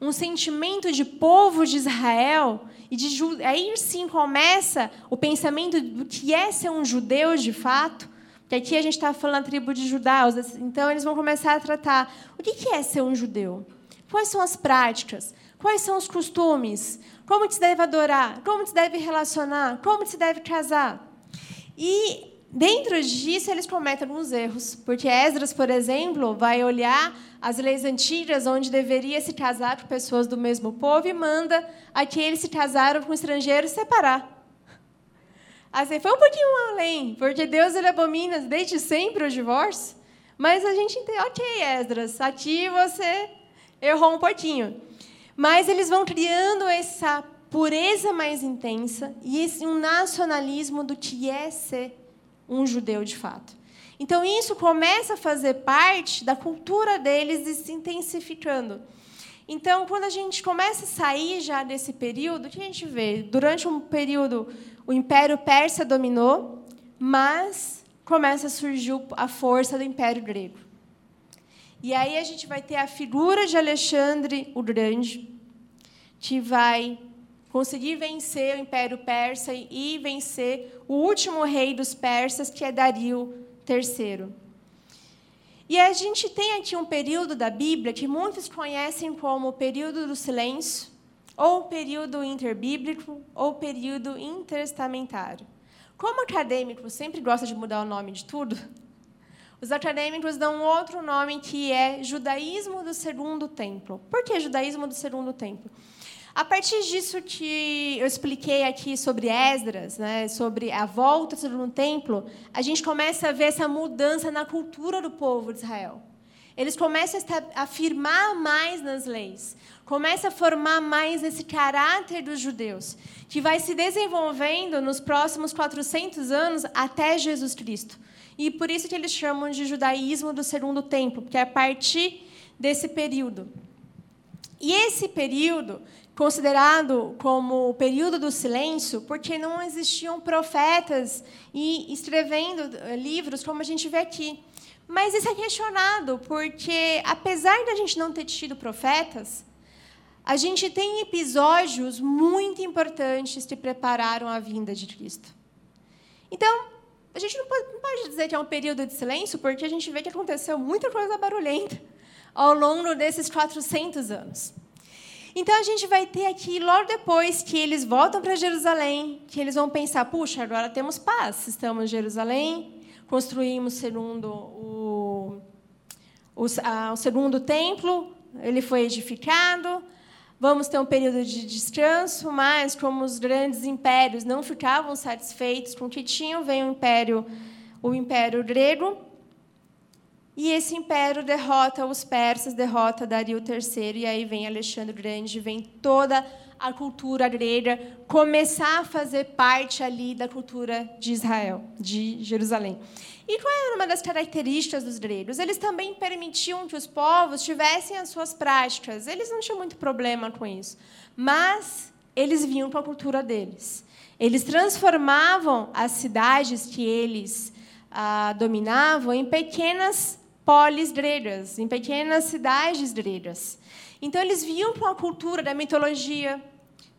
Speaker 1: Um sentimento de povo de Israel. E de, aí sim começa o pensamento do que é ser um judeu de fato, que aqui a gente está falando da tribo de judaus, então eles vão começar a tratar o que é ser um judeu? Quais são as práticas? Quais são os costumes? Como se deve adorar? Como se deve relacionar? Como se deve casar? E dentro disso eles cometem alguns erros, porque Esdras, por exemplo, vai olhar as leis antigas onde deveria se casar com pessoas do mesmo povo e manda aqueles que se casaram com estrangeiros separar. Assim, foi um pouquinho além, porque Deus ele abomina desde sempre o divórcio. Mas a gente entende, ok, Esdras, aqui você errou um pouquinho. Mas eles vão criando essa pureza mais intensa e um nacionalismo do que é ser um judeu de fato. Então isso começa a fazer parte da cultura deles e se intensificando. Então, quando a gente começa a sair já desse período, o que a gente vê? Durante um período o Império Persa dominou, mas começa a surgir a força do Império Grego. E aí a gente vai ter a figura de Alexandre o Grande, que vai conseguir vencer o Império Persa e vencer o último rei dos persas, que é Dario III. E a gente tem aqui um período da Bíblia que muitos conhecem como o período do silêncio, ou período interbíblico, ou período intertestamentário. Como acadêmico sempre gosta de mudar o nome de tudo, os acadêmicos dão outro nome que é judaísmo do segundo templo. Por que judaísmo do segundo templo? A partir disso que eu expliquei aqui sobre Esdras, né, sobre a volta segundo templo, a gente começa a ver essa mudança na cultura do povo de Israel. Eles começam a afirmar mais nas leis, começa a formar mais esse caráter dos judeus, que vai se desenvolvendo nos próximos 400 anos até Jesus Cristo. E por isso que eles chamam de judaísmo do segundo templo, porque é a partir desse período. E esse período, considerado como o período do silêncio, porque não existiam profetas e escrevendo eh, livros como a gente vê aqui. Mas isso é questionado, porque apesar da gente não ter tido profetas, a gente tem episódios muito importantes que prepararam a vinda de Cristo. Então, a gente não pode, não pode, dizer que é um período de silêncio, porque a gente vê que aconteceu muita coisa barulhenta ao longo desses 400 anos. Então a gente vai ter aqui, logo depois que eles voltam para Jerusalém, que eles vão pensar: puxa, agora temos paz, estamos em Jerusalém, construímos segundo o, o, a, o segundo templo, ele foi edificado, Vamos ter um período de descanso, mas como os grandes impérios não ficavam satisfeitos com o que tinham, vem o império, o império grego, e esse império derrota os persas, derrota Dario III, e aí vem Alexandre Grande, vem toda a cultura grega começar a fazer parte ali da cultura de Israel, de Jerusalém. E qual era uma das características dos gregos? Eles também permitiam que os povos tivessem as suas práticas. Eles não tinham muito problema com isso. Mas eles vinham com a cultura deles. Eles transformavam as cidades que eles ah, dominavam em pequenas polis gregas, em pequenas cidades gregas. Então, eles vinham com a cultura da mitologia,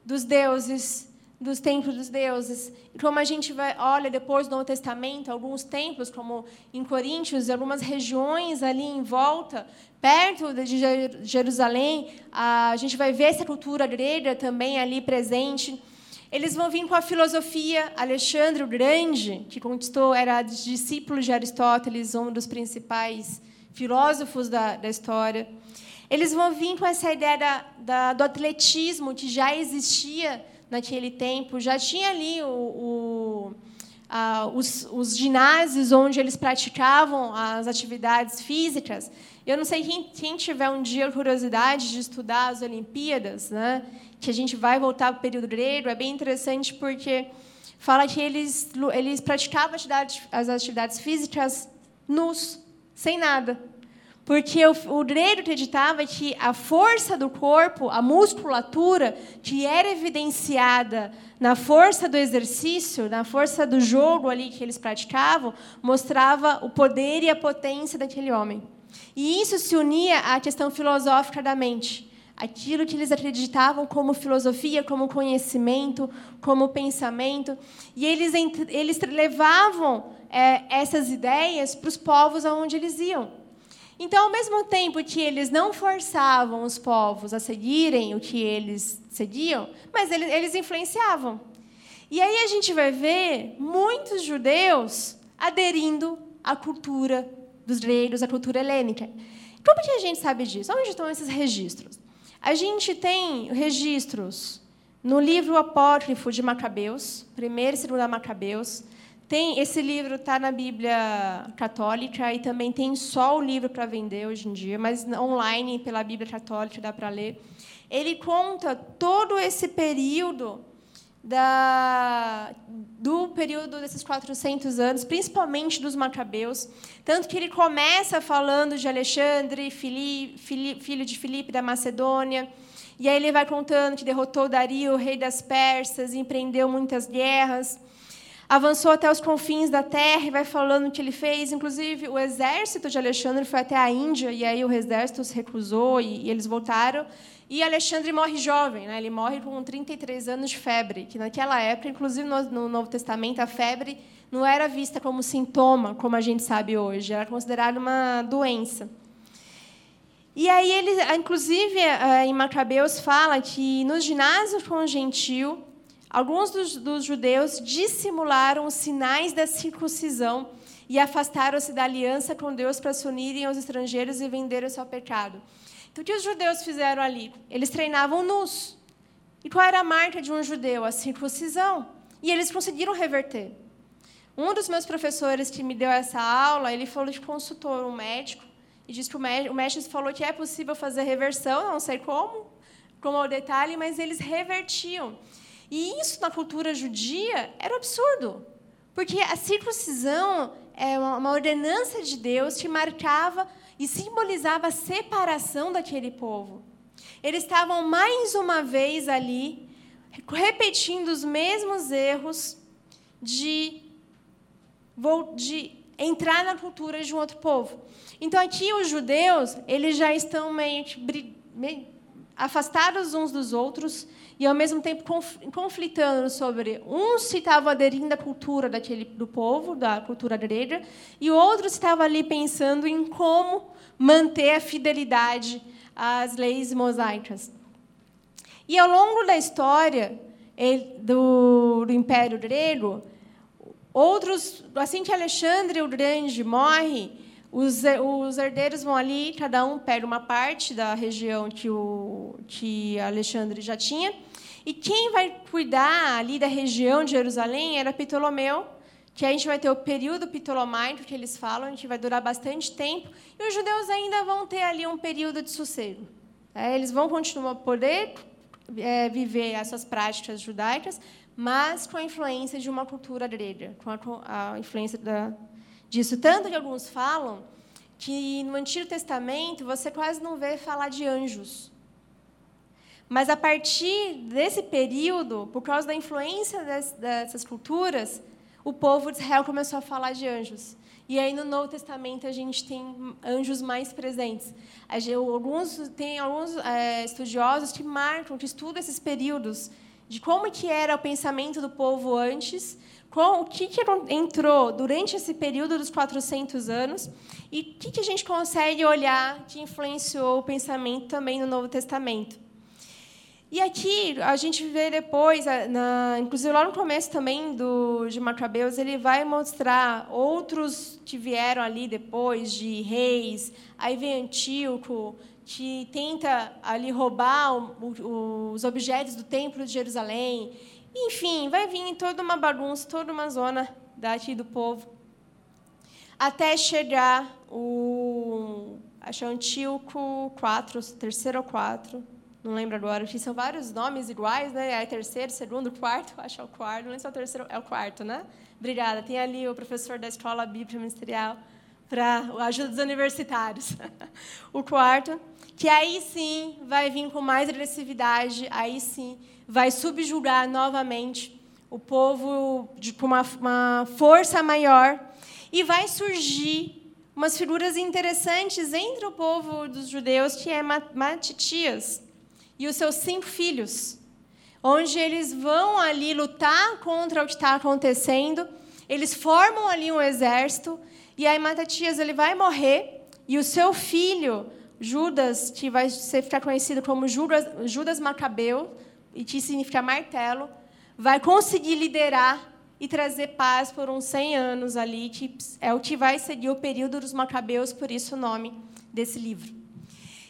Speaker 1: dos deuses, dos templos dos deuses. E como a gente vai, olha depois no Novo Testamento, alguns templos, como em Coríntios, algumas regiões ali em volta, perto de Jerusalém, a gente vai ver essa cultura grega também ali presente. Eles vão vir com a filosofia. Alexandre o Grande, que conquistou, era discípulo de Aristóteles, um dos principais filósofos da, da história. Eles vão vir com essa ideia da, da, do atletismo que já existia naquele tempo, já tinha ali o, o, a, os, os, ginásios onde eles praticavam as atividades físicas. Eu não sei quem, quem tiver um dia curiosidade de estudar as Olimpíadas, né, que a gente vai voltar para o período grego, é bem interessante porque fala que eles, eles praticavam as atividades físicas nus, sem nada. Porque o, o grego acreditava que a força do corpo, a musculatura, que era evidenciada na força do exercício, na força do jogo ali que eles praticavam, mostrava o poder e a potência daquele homem. E isso se unia à questão filosófica da mente. Aquilo que eles acreditavam como filosofia, como conhecimento, como pensamento. E eles, eles levavam é, essas ideias para os povos aonde eles iam. Então, ao mesmo tempo que eles não forçavam os povos a seguirem o que eles seguiam, mas eles, eles influenciavam. E aí a gente vai ver muitos judeus aderindo à cultura dos gregos, à cultura helênica. Como que a gente sabe disso? Onde estão esses registros? A gente tem registros no livro apócrifo de Macabeus, primeiro e segundo Macabeus, tem esse livro está na Bíblia Católica e também tem só o livro para vender hoje em dia, mas online pela Bíblia Católica dá para ler. Ele conta todo esse período da, do período desses 400 anos, principalmente dos Macabeus, tanto que ele começa falando de Alexandre, Filipe, Filipe, filho de Filipe da Macedônia, e aí ele vai contando que derrotou Dario, rei das Persas, empreendeu muitas guerras avançou até os confins da terra e vai falando o que ele fez. Inclusive, o exército de Alexandre foi até a Índia, e aí o exército se recusou e, e eles voltaram. E Alexandre morre jovem, né? ele morre com 33 anos de febre, que naquela época, inclusive no, no Novo Testamento, a febre não era vista como sintoma, como a gente sabe hoje, era considerada uma doença. E aí ele, inclusive, eh, em Macabeus fala que nos ginásios com o gentil, alguns dos, dos judeus dissimularam os sinais da circuncisão e afastaram-se da aliança com Deus para se unirem aos estrangeiros e venderem o seu pecado. Então, o que os judeus fizeram ali? Eles treinavam nus. E qual era a marca de um judeu? A circuncisão. E eles conseguiram reverter. Um dos meus professores que me deu essa aula, ele falou que consultou um médico e disse que o médico falou que é possível fazer reversão, não sei como, como é o detalhe, mas eles revertiam. E isso na cultura judia era absurdo, porque a circuncisão é uma ordenança de Deus que marcava e simbolizava a separação daquele povo. Eles estavam mais uma vez ali, repetindo os mesmos erros de, de entrar na cultura de um outro povo. Então, aqui, os judeus, eles já estão meio, meio afastados uns dos outros e, ao mesmo tempo, conflitando sobre uns se estavam aderindo à cultura daquele, do povo, da cultura grega, e outros estavam ali pensando em como manter a fidelidade às leis mosaicas. E, ao longo da história do, do Império Grego, outros, assim que Alexandre o Grande morre, os, os herdeiros vão ali, cada um pega uma parte da região que, o, que Alexandre já tinha, e quem vai cuidar ali da região de Jerusalém era Ptolomeu, que a gente vai ter o período ptolomaico que eles falam, que vai durar bastante tempo, e os judeus ainda vão ter ali um período de sossego. É, eles vão continuar a poder é, viver essas práticas judaicas, mas com a influência de uma cultura grega, com a influência da, disso. Tanto que alguns falam que no Antigo Testamento você quase não vê falar de anjos. Mas a partir desse período, por causa da influência dessas culturas, o povo de Israel começou a falar de anjos. E aí no Novo Testamento a gente tem anjos mais presentes. Alguns tem alguns é, estudiosos que marcam, que estudam esses períodos de como que era o pensamento do povo antes, o que, que entrou durante esse período dos 400 anos e o que, que a gente consegue olhar que influenciou o pensamento também no Novo Testamento. E aqui a gente vê depois, na, inclusive lá no começo também do, de Macabeus, ele vai mostrar outros que vieram ali depois, de reis, aí vem Antíoco, que tenta ali roubar o, o, os objetos do templo de Jerusalém. Enfim, vai vir toda uma bagunça, toda uma zona daqui do povo. Até chegar o acho Antíoco 4, terceiro ou 4, não lembro agora, que são vários nomes iguais, né? É terceiro, segundo, quarto, acho é o quarto, não sei se é o terceiro, é o quarto, né? Obrigada. Tem ali o professor da Escola Bíblica Ministerial para a ajuda dos universitários. o quarto, que aí sim vai vir com mais agressividade, aí sim vai subjugar novamente o povo com uma, uma força maior e vai surgir umas figuras interessantes entre o povo dos judeus, que é Matitias e os seus cinco filhos, onde eles vão ali lutar contra o que está acontecendo. Eles formam ali um exército e aí Matatias ele vai morrer e o seu filho Judas, que vai ser, ficar conhecido como Judas, Judas Macabeu que significa martelo, vai conseguir liderar e trazer paz por uns 100 anos ali, que é o que vai seguir o período dos Macabeus, por isso o nome desse livro.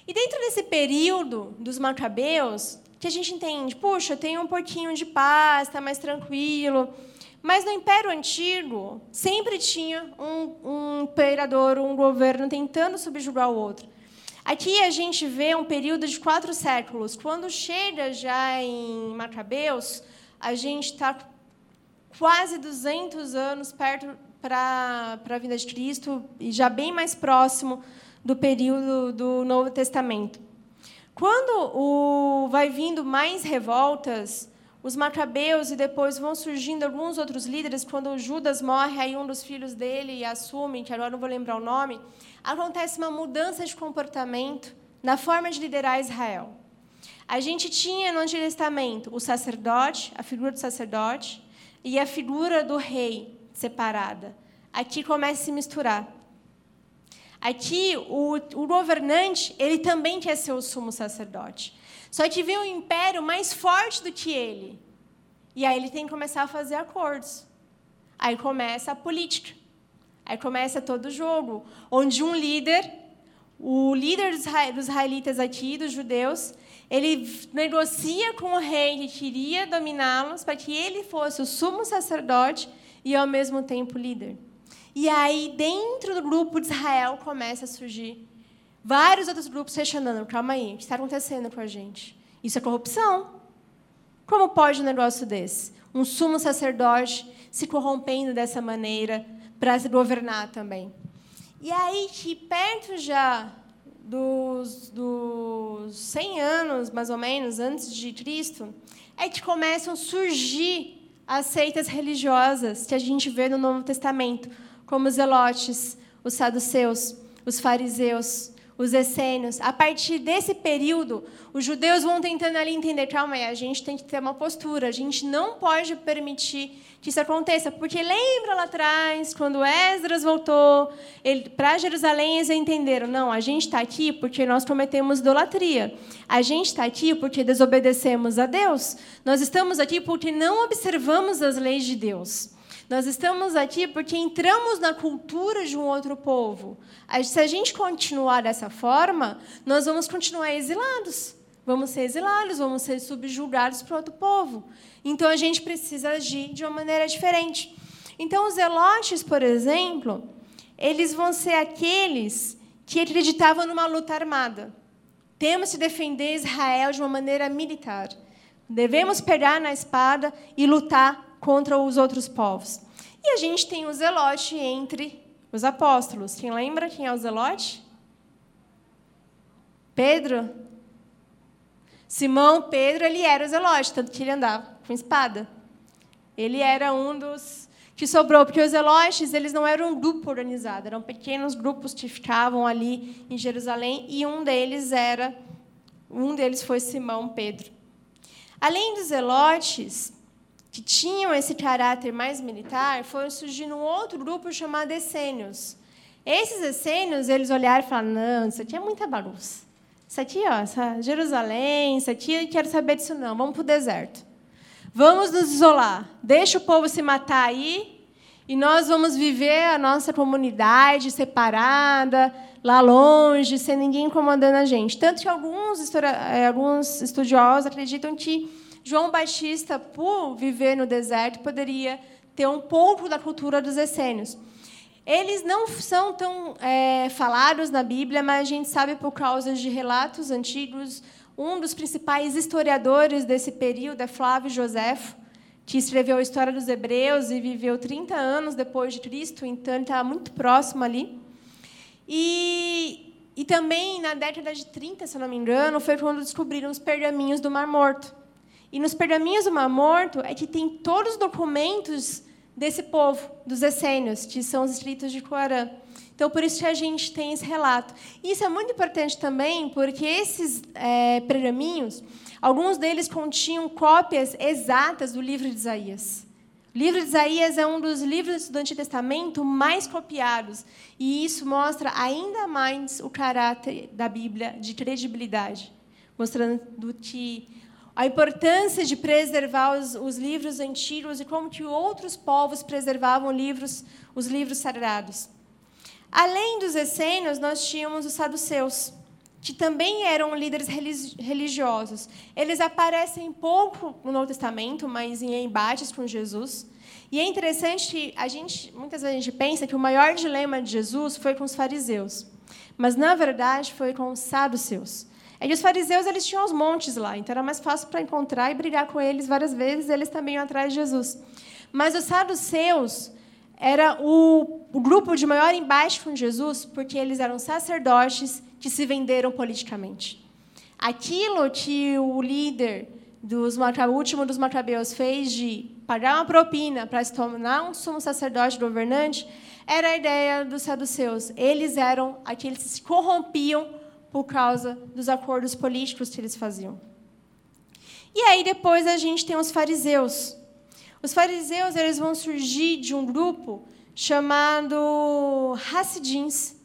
Speaker 1: E dentro desse período dos macabeus, que a gente entende, puxa, tem um pouquinho de paz, está mais tranquilo. Mas no Império Antigo, sempre tinha um, um imperador, um governo tentando subjugar o outro. Aqui a gente vê um período de quatro séculos. Quando chega já em Macabeus, a gente está quase 200 anos perto para a vinda de Cristo e já bem mais próximo do período do Novo Testamento. Quando o, vai vindo mais revoltas, os macabeus e depois vão surgindo alguns outros líderes, quando Judas morre, aí um dos filhos dele assume, que agora não vou lembrar o nome, acontece uma mudança de comportamento na forma de liderar Israel. A gente tinha no Antigo Testamento o sacerdote, a figura do sacerdote, e a figura do rei. separada. Aqui começa a se misturar. Aqui, o, o governante, ele também quer ser o sumo sacerdote. Só que vem um império mais forte do que ele. E aí ele tem que começar a fazer acordos. Aí começa a política. Aí começa todo o jogo, onde um líder, o líder dos israelitas aqui, dos judeus, ele negocia com o rei que queria dominá-los para que ele fosse o sumo sacerdote e ao mesmo tempo líder. E aí, dentro do grupo de Israel, começa a surgir vários outros grupos questionando: calma aí, o que está acontecendo com a gente? Isso é corrupção. Como pode um negócio desse? Um sumo sacerdote se corrompendo dessa maneira para governar também. E aí, que perto já dos, dos 100 anos, mais ou menos, antes de Cristo, é que começam a surgir as seitas religiosas que a gente vê no Novo Testamento, como os zelotes, os saduceus, os fariseus, os essênios. A partir desse período, os judeus vão tentando ali entender, calma aí, a gente tem que ter uma postura, a gente não pode permitir que isso aconteça, porque lembra lá atrás, quando Esdras voltou para Jerusalém, eles entenderam, não, a gente está aqui porque nós cometemos idolatria, a gente está aqui porque desobedecemos a Deus, nós estamos aqui porque não observamos as leis de Deus. Nós estamos aqui porque entramos na cultura de um outro povo. Se a gente continuar dessa forma, nós vamos continuar exilados. Vamos ser exilados, vamos ser subjugados para outro povo. Então a gente precisa agir de uma maneira diferente. Então os zelotes, por exemplo, eles vão ser aqueles que acreditavam numa luta armada. Temos que defender Israel de uma maneira militar. Devemos pegar na espada e lutar contra os outros povos. E a gente tem o zelote entre os apóstolos. Quem lembra quem é o zelote? Pedro? Simão Pedro, ele era o zelote, tanto que ele andava com espada. Ele era um dos que sobrou, porque os zelotes eles não eram um grupo organizado, eram pequenos grupos que ficavam ali em Jerusalém e um deles era um deles foi Simão Pedro. Além dos zelotes que tinham esse caráter mais militar, foi surgindo um outro grupo chamado essênios. Esses essênios, eles olharam e falaram: "Não, isso aqui é muita bagunça. Isso aqui, ó, essa Jerusalém, isso aqui, eu quero saber disso não. Vamos para o deserto. Vamos nos isolar. Deixa o povo se matar aí e nós vamos viver a nossa comunidade separada, lá longe, sem ninguém incomodando a gente. Tanto que alguns, eh, alguns estudiosos acreditam que João Batista, por viver no deserto, poderia ter um pouco da cultura dos essênios. Eles não são tão é, falados na Bíblia, mas a gente sabe por causa de relatos antigos. Um dos principais historiadores desse período é Flávio Josefo, que escreveu a história dos Hebreus e viveu 30 anos depois de Cristo, então está muito próximo ali. E, e também, na década de 30, se não me engano, foi quando descobriram os pergaminhos do Mar Morto. E nos pergaminhos do Mar Morto é que tem todos os documentos desse povo, dos essênios, que são os escritos de Corã. Então, por isso que a gente tem esse relato. E isso é muito importante também, porque esses é, pergaminhos, alguns deles continham cópias exatas do livro de Isaías. O livro de Isaías é um dos livros do Antigo Testamento mais copiados. E isso mostra ainda mais o caráter da Bíblia de credibilidade, mostrando que a importância de preservar os, os, livros antigos e como que outros povos preservavam livros, os livros sagrados. Além dos essênios, nós tínhamos os saduceus, que também eram líderes religiosos. Eles aparecem pouco no Novo Testamento, mas em embates com Jesus. E é interessante que a gente, muitas vezes a gente pensa que o maior dilema de Jesus foi com os fariseus, mas na verdade foi com os saduceus. E os fariseus eles tinham os montes lá, então era mais fácil para encontrar e brigar com eles várias vezes, eles também iam atrás de Jesus. Mas os saduceus era o, o grupo de maior embate com Jesus, porque eles eram sacerdotes que se venderam politicamente. Aquilo que o líder dos o último dos macabeus fez de pagar uma propina para se tornar um sumo sacerdote governante, era a ideia dos saduceus. Eles eram aqueles que se corrompiam por causa dos acordos políticos que eles faziam. E aí depois a gente tem os fariseus. Os fariseus eles vão surgir de um grupo chamado Hassidins,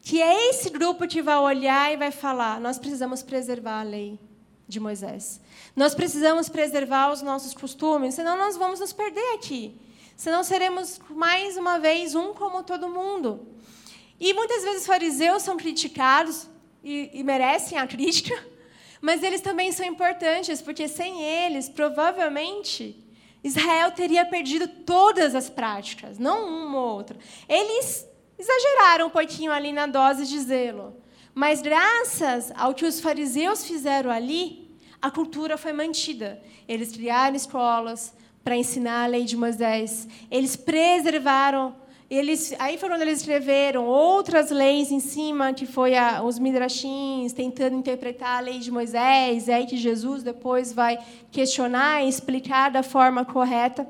Speaker 1: que é esse grupo que vai olhar e vai falar: nós precisamos preservar a lei de Moisés. Nós precisamos preservar os nossos costumes, senão nós vamos nos perder aqui. Senão seremos mais uma vez um como todo mundo. E muitas vezes fariseus são criticados e, e merecem a crítica, mas eles também são importantes, porque sem eles, provavelmente, Israel teria perdido todas as práticas, não uma ou outra. Eles exageraram um pouquinho ali na dose de zelo, mas graças ao que os fariseus fizeram ali, a cultura foi mantida. Eles criaram escolas para ensinar a lei de Moisés, eles preservaram eles, aí quando eles escreveram outras leis em cima, que foi a, os midrashins, tentando interpretar a lei de Moisés, é aí que Jesus depois vai questionar e explicar da forma correta.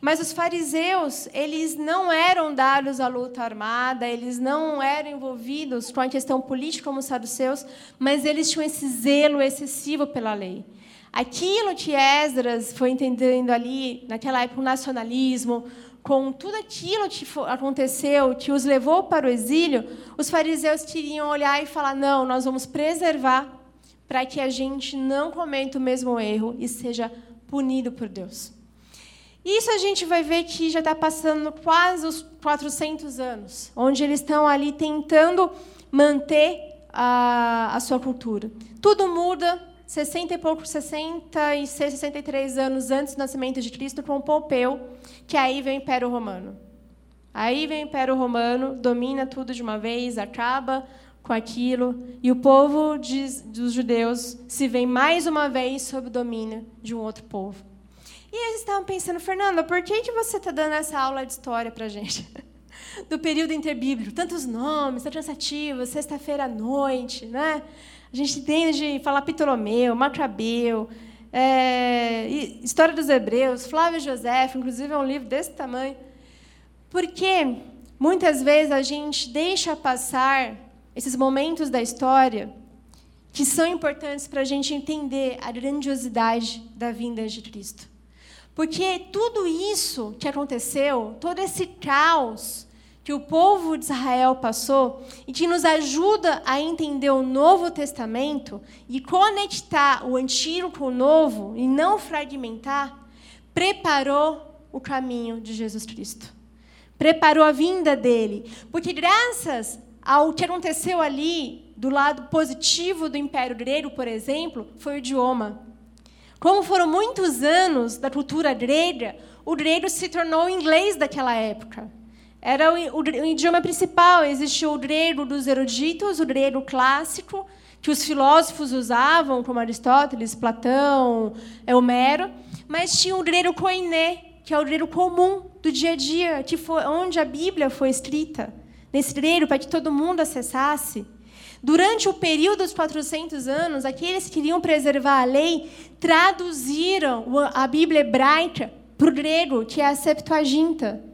Speaker 1: Mas os fariseus, eles não eram dados à luta armada, eles não eram envolvidos com a questão política como os saduceus, mas eles tinham esse zelo excessivo pela lei. Aquilo que Esdras foi entendendo ali, naquela época, o nacionalismo, com tudo aquilo que aconteceu, que os levou para o exílio, os fariseus queriam olhar e falar: não, nós vamos preservar para que a gente não cometa o mesmo erro e seja punido por Deus. Isso a gente vai ver que já está passando quase os 400 anos, onde eles estão ali tentando manter a, a sua cultura. Tudo muda, 60 e poucos, 66, 63 anos antes do nascimento de Cristo, com Pompeu, que aí vem o Império Romano. Aí vem o Império Romano, domina tudo de uma vez, acaba com aquilo, e o povo de, dos judeus se vê mais uma vez sob o domínio de um outro povo. E eles estavam pensando, Fernanda, por que, que você está dando essa aula de história para a gente? Do período interbíblico, tantos nomes, transativos, sexta-feira à noite, né? A gente tem de falar Ptolomeu, Macabeu, é, História dos Hebreus, Flávio José, inclusive é um livro desse tamanho. Porque muitas vezes a gente deixa passar esses momentos da história que são importantes para a gente entender a grandiosidade da vinda de Cristo. Porque tudo isso que aconteceu, todo esse caos, que o povo de Israel passou e que nos ajuda a entender o Novo Testamento e conectar o antigo com o novo e não fragmentar, preparou o caminho de Jesus Cristo. Preparou a vinda dele. Porque graças ao que aconteceu ali, do lado positivo do Império Grego, por exemplo, foi o idioma. Como foram muitos anos da cultura grega, o grego se tornou o inglês daquela época. Era o, o, o idioma principal. Existia o grego dos eruditos, o grego clássico, que os filósofos usavam, como Aristóteles, Platão, Homero. Mas tinha o grego koiné, que é o grego comum do dia a dia, que foi onde a Bíblia foi escrita. Nesse grego, para que todo mundo acessasse. Durante o período dos 400 anos, aqueles que queriam preservar a lei traduziram a Bíblia hebraica para o grego, que é a Septuaginta.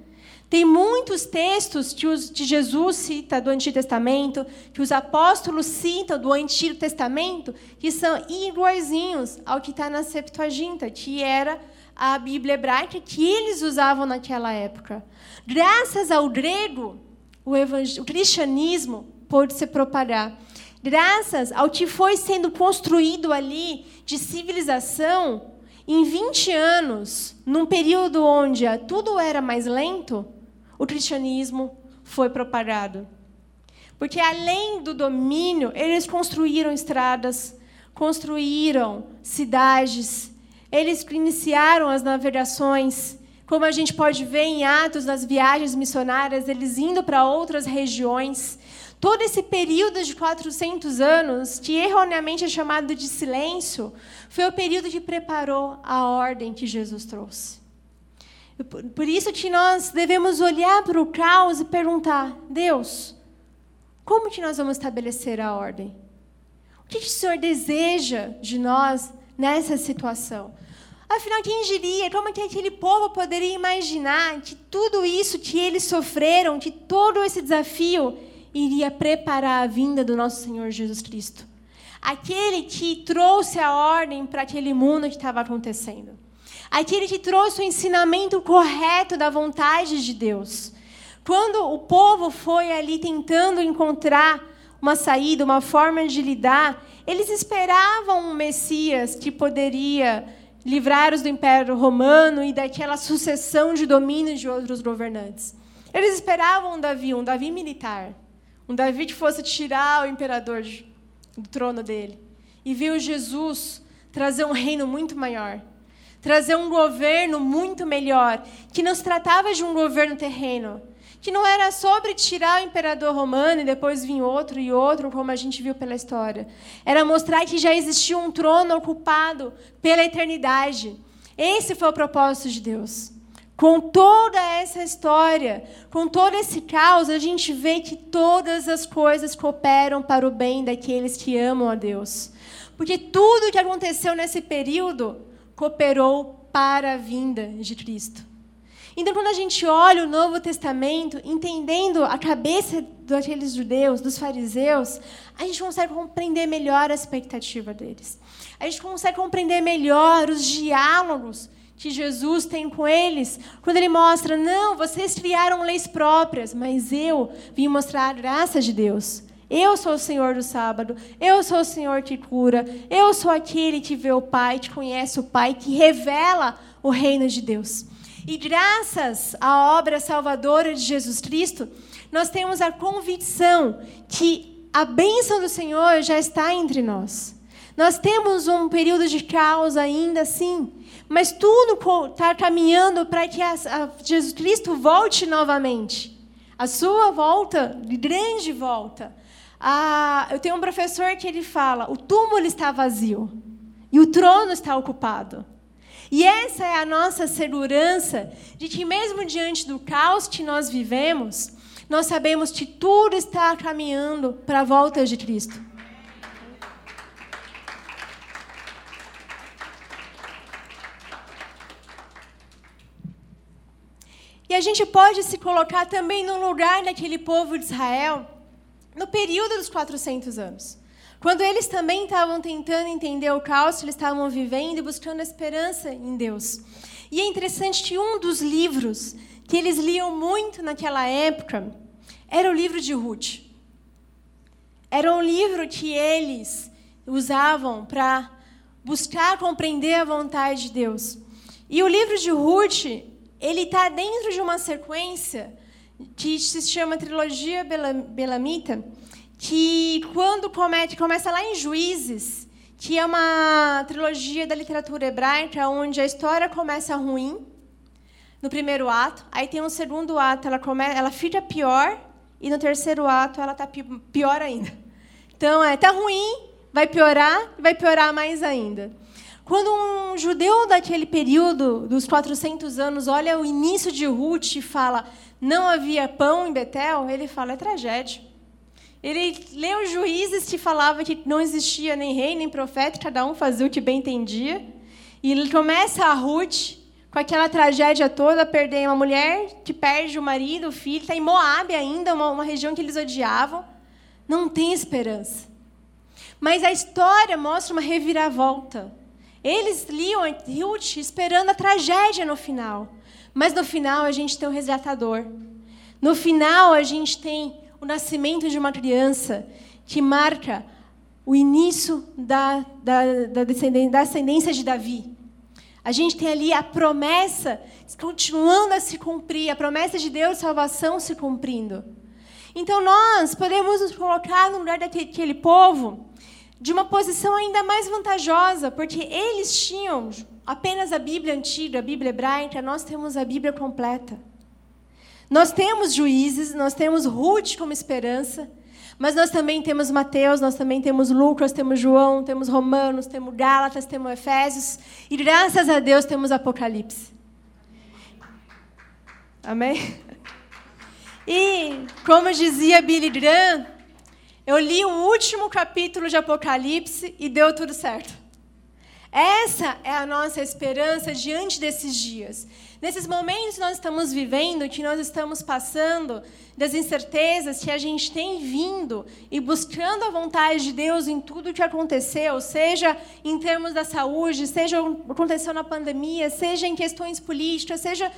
Speaker 1: Tem muitos textos que, os, que Jesus cita do Antigo Testamento, que os apóstolos citam do Antigo Testamento, que são iguaizinhos ao que está na Septuaginta, que era a Bíblia hebraica que eles usavam naquela época. Graças ao grego, o, o cristianismo pôde se propagar. Graças ao que foi sendo construído ali de civilização, em 20 anos, num período onde tudo era mais lento, o cristianismo foi propagado. Porque além do domínio, eles construíram estradas, construíram cidades, eles iniciaram as navegações. Como a gente pode ver em Atos, nas viagens missionárias, eles indo para outras regiões. Todo esse período de 400 anos, que erroneamente é chamado de silêncio, foi o período que preparou a ordem que Jesus trouxe. Por isso que nós devemos olhar para o caos e perguntar: Deus, como que nós vamos estabelecer a ordem? O que, que o Senhor deseja de nós nessa situação? Afinal, quem diria? Como que aquele povo poderia imaginar que tudo isso que eles sofreram, que todo esse desafio iria preparar a vinda do nosso Senhor Jesus Cristo? Aquele que trouxe a ordem para aquele mundo que estava acontecendo. Aquele que trouxe o ensinamento correto da vontade de Deus. Quando o povo foi ali tentando encontrar uma saída, uma forma de lidar, eles esperavam um Messias que poderia livrar-os do Império Romano e daquela sucessão de domínio de outros governantes. Eles esperavam um Davi, um Davi militar, um Davi que fosse tirar o imperador do trono dele. E viu Jesus trazer um reino muito maior, trazer um governo muito melhor, que não se tratava de um governo terreno, que não era sobre tirar o imperador romano e depois vir outro e outro, como a gente viu pela história. Era mostrar que já existia um trono ocupado pela eternidade. Esse foi o propósito de Deus. Com toda essa história, com todo esse caos, a gente vê que todas as coisas cooperam para o bem daqueles que amam a Deus. Porque tudo o que aconteceu nesse período cooperou para a vinda de Cristo. Então, quando a gente olha o Novo Testamento, entendendo a cabeça daqueles judeus, dos fariseus, a gente consegue compreender melhor a expectativa deles. A gente consegue compreender melhor os diálogos que Jesus tem com eles, quando ele mostra: não, vocês criaram leis próprias, mas eu vim mostrar a graça de Deus. Eu sou o Senhor do sábado, eu sou o Senhor que cura, eu sou aquele que vê o Pai, que conhece o Pai, que revela o reino de Deus. E graças à obra salvadora de Jesus Cristo, nós temos a convicção que a bênção do Senhor já está entre nós. Nós temos um período de caos ainda assim, mas tudo está caminhando para que a, a Jesus Cristo volte novamente. A sua volta, grande volta. Ah, eu tenho um professor que ele fala: o túmulo está vazio e o trono está ocupado. E essa é a nossa segurança de que, mesmo diante do caos que nós vivemos, nós sabemos que tudo está caminhando para a volta de Cristo. E a gente pode se colocar também no lugar daquele povo de Israel no período dos 400 anos. Quando eles também estavam tentando entender o caos que eles estavam vivendo e buscando esperança em Deus. E é interessante que um dos livros que eles liam muito naquela época era o livro de Ruth. Era um livro que eles usavam para buscar compreender a vontade de Deus. E o livro de Ruth, ele está dentro de uma sequência que se chama Trilogia Belamita, que quando comete, começa lá em Juízes, que é uma trilogia da literatura hebraica onde a história começa ruim no primeiro ato, aí tem um segundo ato, ela começa, ela fica pior e no terceiro ato ela está pior ainda. Então é tá ruim, vai piorar, vai piorar mais ainda. Quando um judeu daquele período dos 400 anos olha o início de Ruth e fala: "Não havia pão em Betel", ele fala: "É tragédia". Ele lê os juízes que falava que não existia nem rei, nem profeta, cada um fazia o que bem entendia. E ele começa a Ruth com aquela tragédia toda, perder uma mulher que perde o marido, o filho, está em Moab ainda, uma, uma região que eles odiavam. Não tem esperança. Mas a história mostra uma reviravolta. Eles liam Ruth esperando a tragédia no final. Mas no final a gente tem um resgatador. No final a gente tem o nascimento de uma criança que marca o início da, da, da, da ascendência de Davi. A gente tem ali a promessa continuando a se cumprir, a promessa de Deus de salvação se cumprindo. Então nós podemos nos colocar no lugar daquele povo de uma posição ainda mais vantajosa, porque eles tinham apenas a Bíblia antiga, a Bíblia hebraica, nós temos a Bíblia completa. Nós temos juízes, nós temos Ruth como esperança, mas nós também temos Mateus, nós também temos Lucas, temos João, temos Romanos, temos Gálatas, temos Efésios, e graças a Deus temos Apocalipse. Amém? E, como dizia Billy Graham, eu li o último capítulo de Apocalipse e deu tudo certo. Essa é a nossa esperança diante desses dias. Nesses momentos que nós estamos vivendo, que nós estamos passando, das incertezas que a gente tem vindo e buscando a vontade de Deus em tudo que aconteceu, seja em termos da saúde, seja o que aconteceu na pandemia, seja em questões políticas, seja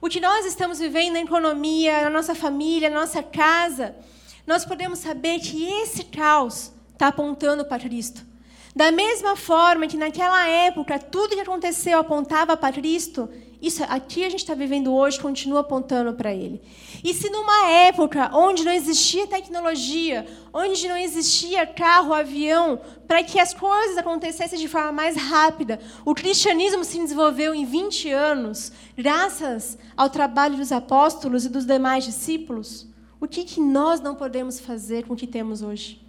Speaker 1: o que nós estamos vivendo na economia, na nossa família, na nossa casa, nós podemos saber que esse caos está apontando para Cristo. Da mesma forma que naquela época tudo que aconteceu apontava para Cristo, isso aqui a gente está vivendo hoje continua apontando para Ele. E se numa época onde não existia tecnologia, onde não existia carro, avião, para que as coisas acontecessem de forma mais rápida, o cristianismo se desenvolveu em 20 anos, graças ao trabalho dos apóstolos e dos demais discípulos, o que, que nós não podemos fazer com o que temos hoje?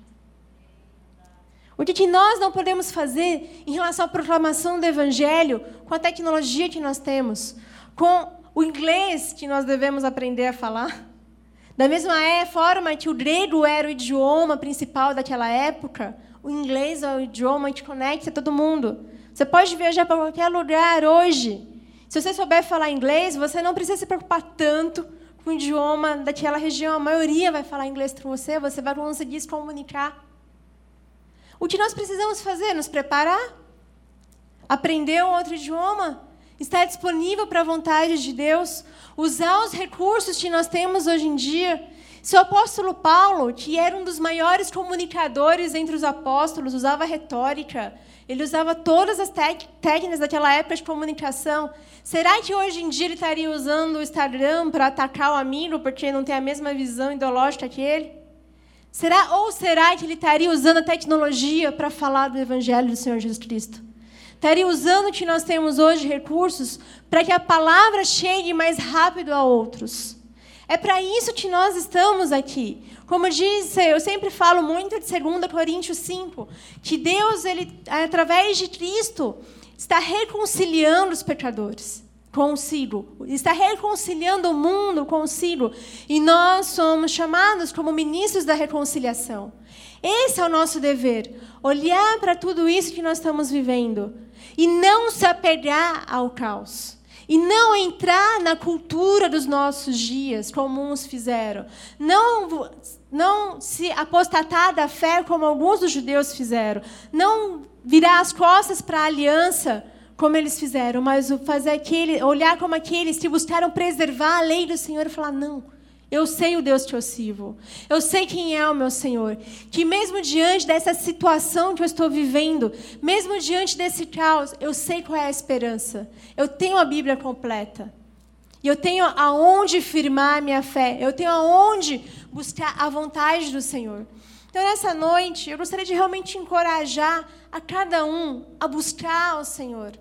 Speaker 1: O que, que nós não podemos fazer em relação à proclamação do Evangelho com a tecnologia que nós temos, com o inglês que nós devemos aprender a falar? Da mesma é, forma que o grego era o idioma principal daquela época, o inglês é o idioma que conecta todo mundo. Você pode viajar para qualquer lugar hoje. Se você souber falar inglês, você não precisa se preocupar tanto com o idioma daquela região. A maioria vai falar inglês com você, você vai conseguir se comunicar. O que nós precisamos fazer? Nos preparar? Aprender um outro idioma? Estar disponível para a vontade de Deus? Usar os recursos que nós temos hoje em dia? Se o apóstolo Paulo, que era um dos maiores comunicadores entre os apóstolos, usava retórica, ele usava todas as técnicas daquela época de comunicação. Será que hoje em dia ele estaria usando o Instagram para atacar o amigo porque não tem a mesma visão ideológica que ele? Será ou será que ele estaria usando a tecnologia para falar do evangelho do Senhor Jesus Cristo? Estaria usando o que nós temos hoje, recursos, para que a palavra chegue mais rápido a outros. É para isso que nós estamos aqui. Como diz, eu sempre falo muito de 2 Coríntios 5, que Deus, ele, através de Cristo, está reconciliando os pecadores consigo, está reconciliando o mundo consigo, e nós somos chamados como ministros da reconciliação. Esse é o nosso dever, olhar para tudo isso que nós estamos vivendo e não se apegar ao caos. E não entrar na cultura dos nossos dias, como uns fizeram. Não, não se apostatar da fé, como alguns dos judeus fizeram. Não virar as costas para a aliança, como eles fizeram, mas fazer aquele, olhar como aqueles que buscaram preservar a lei do Senhor e falar: não, eu sei o Deus que eu sirvo. Eu sei quem é o meu Senhor. Que mesmo diante dessa situação que eu estou vivendo, mesmo diante desse caos, eu sei qual é a esperança. Eu tenho a Bíblia completa. E eu tenho aonde firmar a minha fé. Eu tenho aonde buscar a vontade do Senhor. Então, nessa noite, eu gostaria de realmente encorajar a cada um a buscar o Senhor,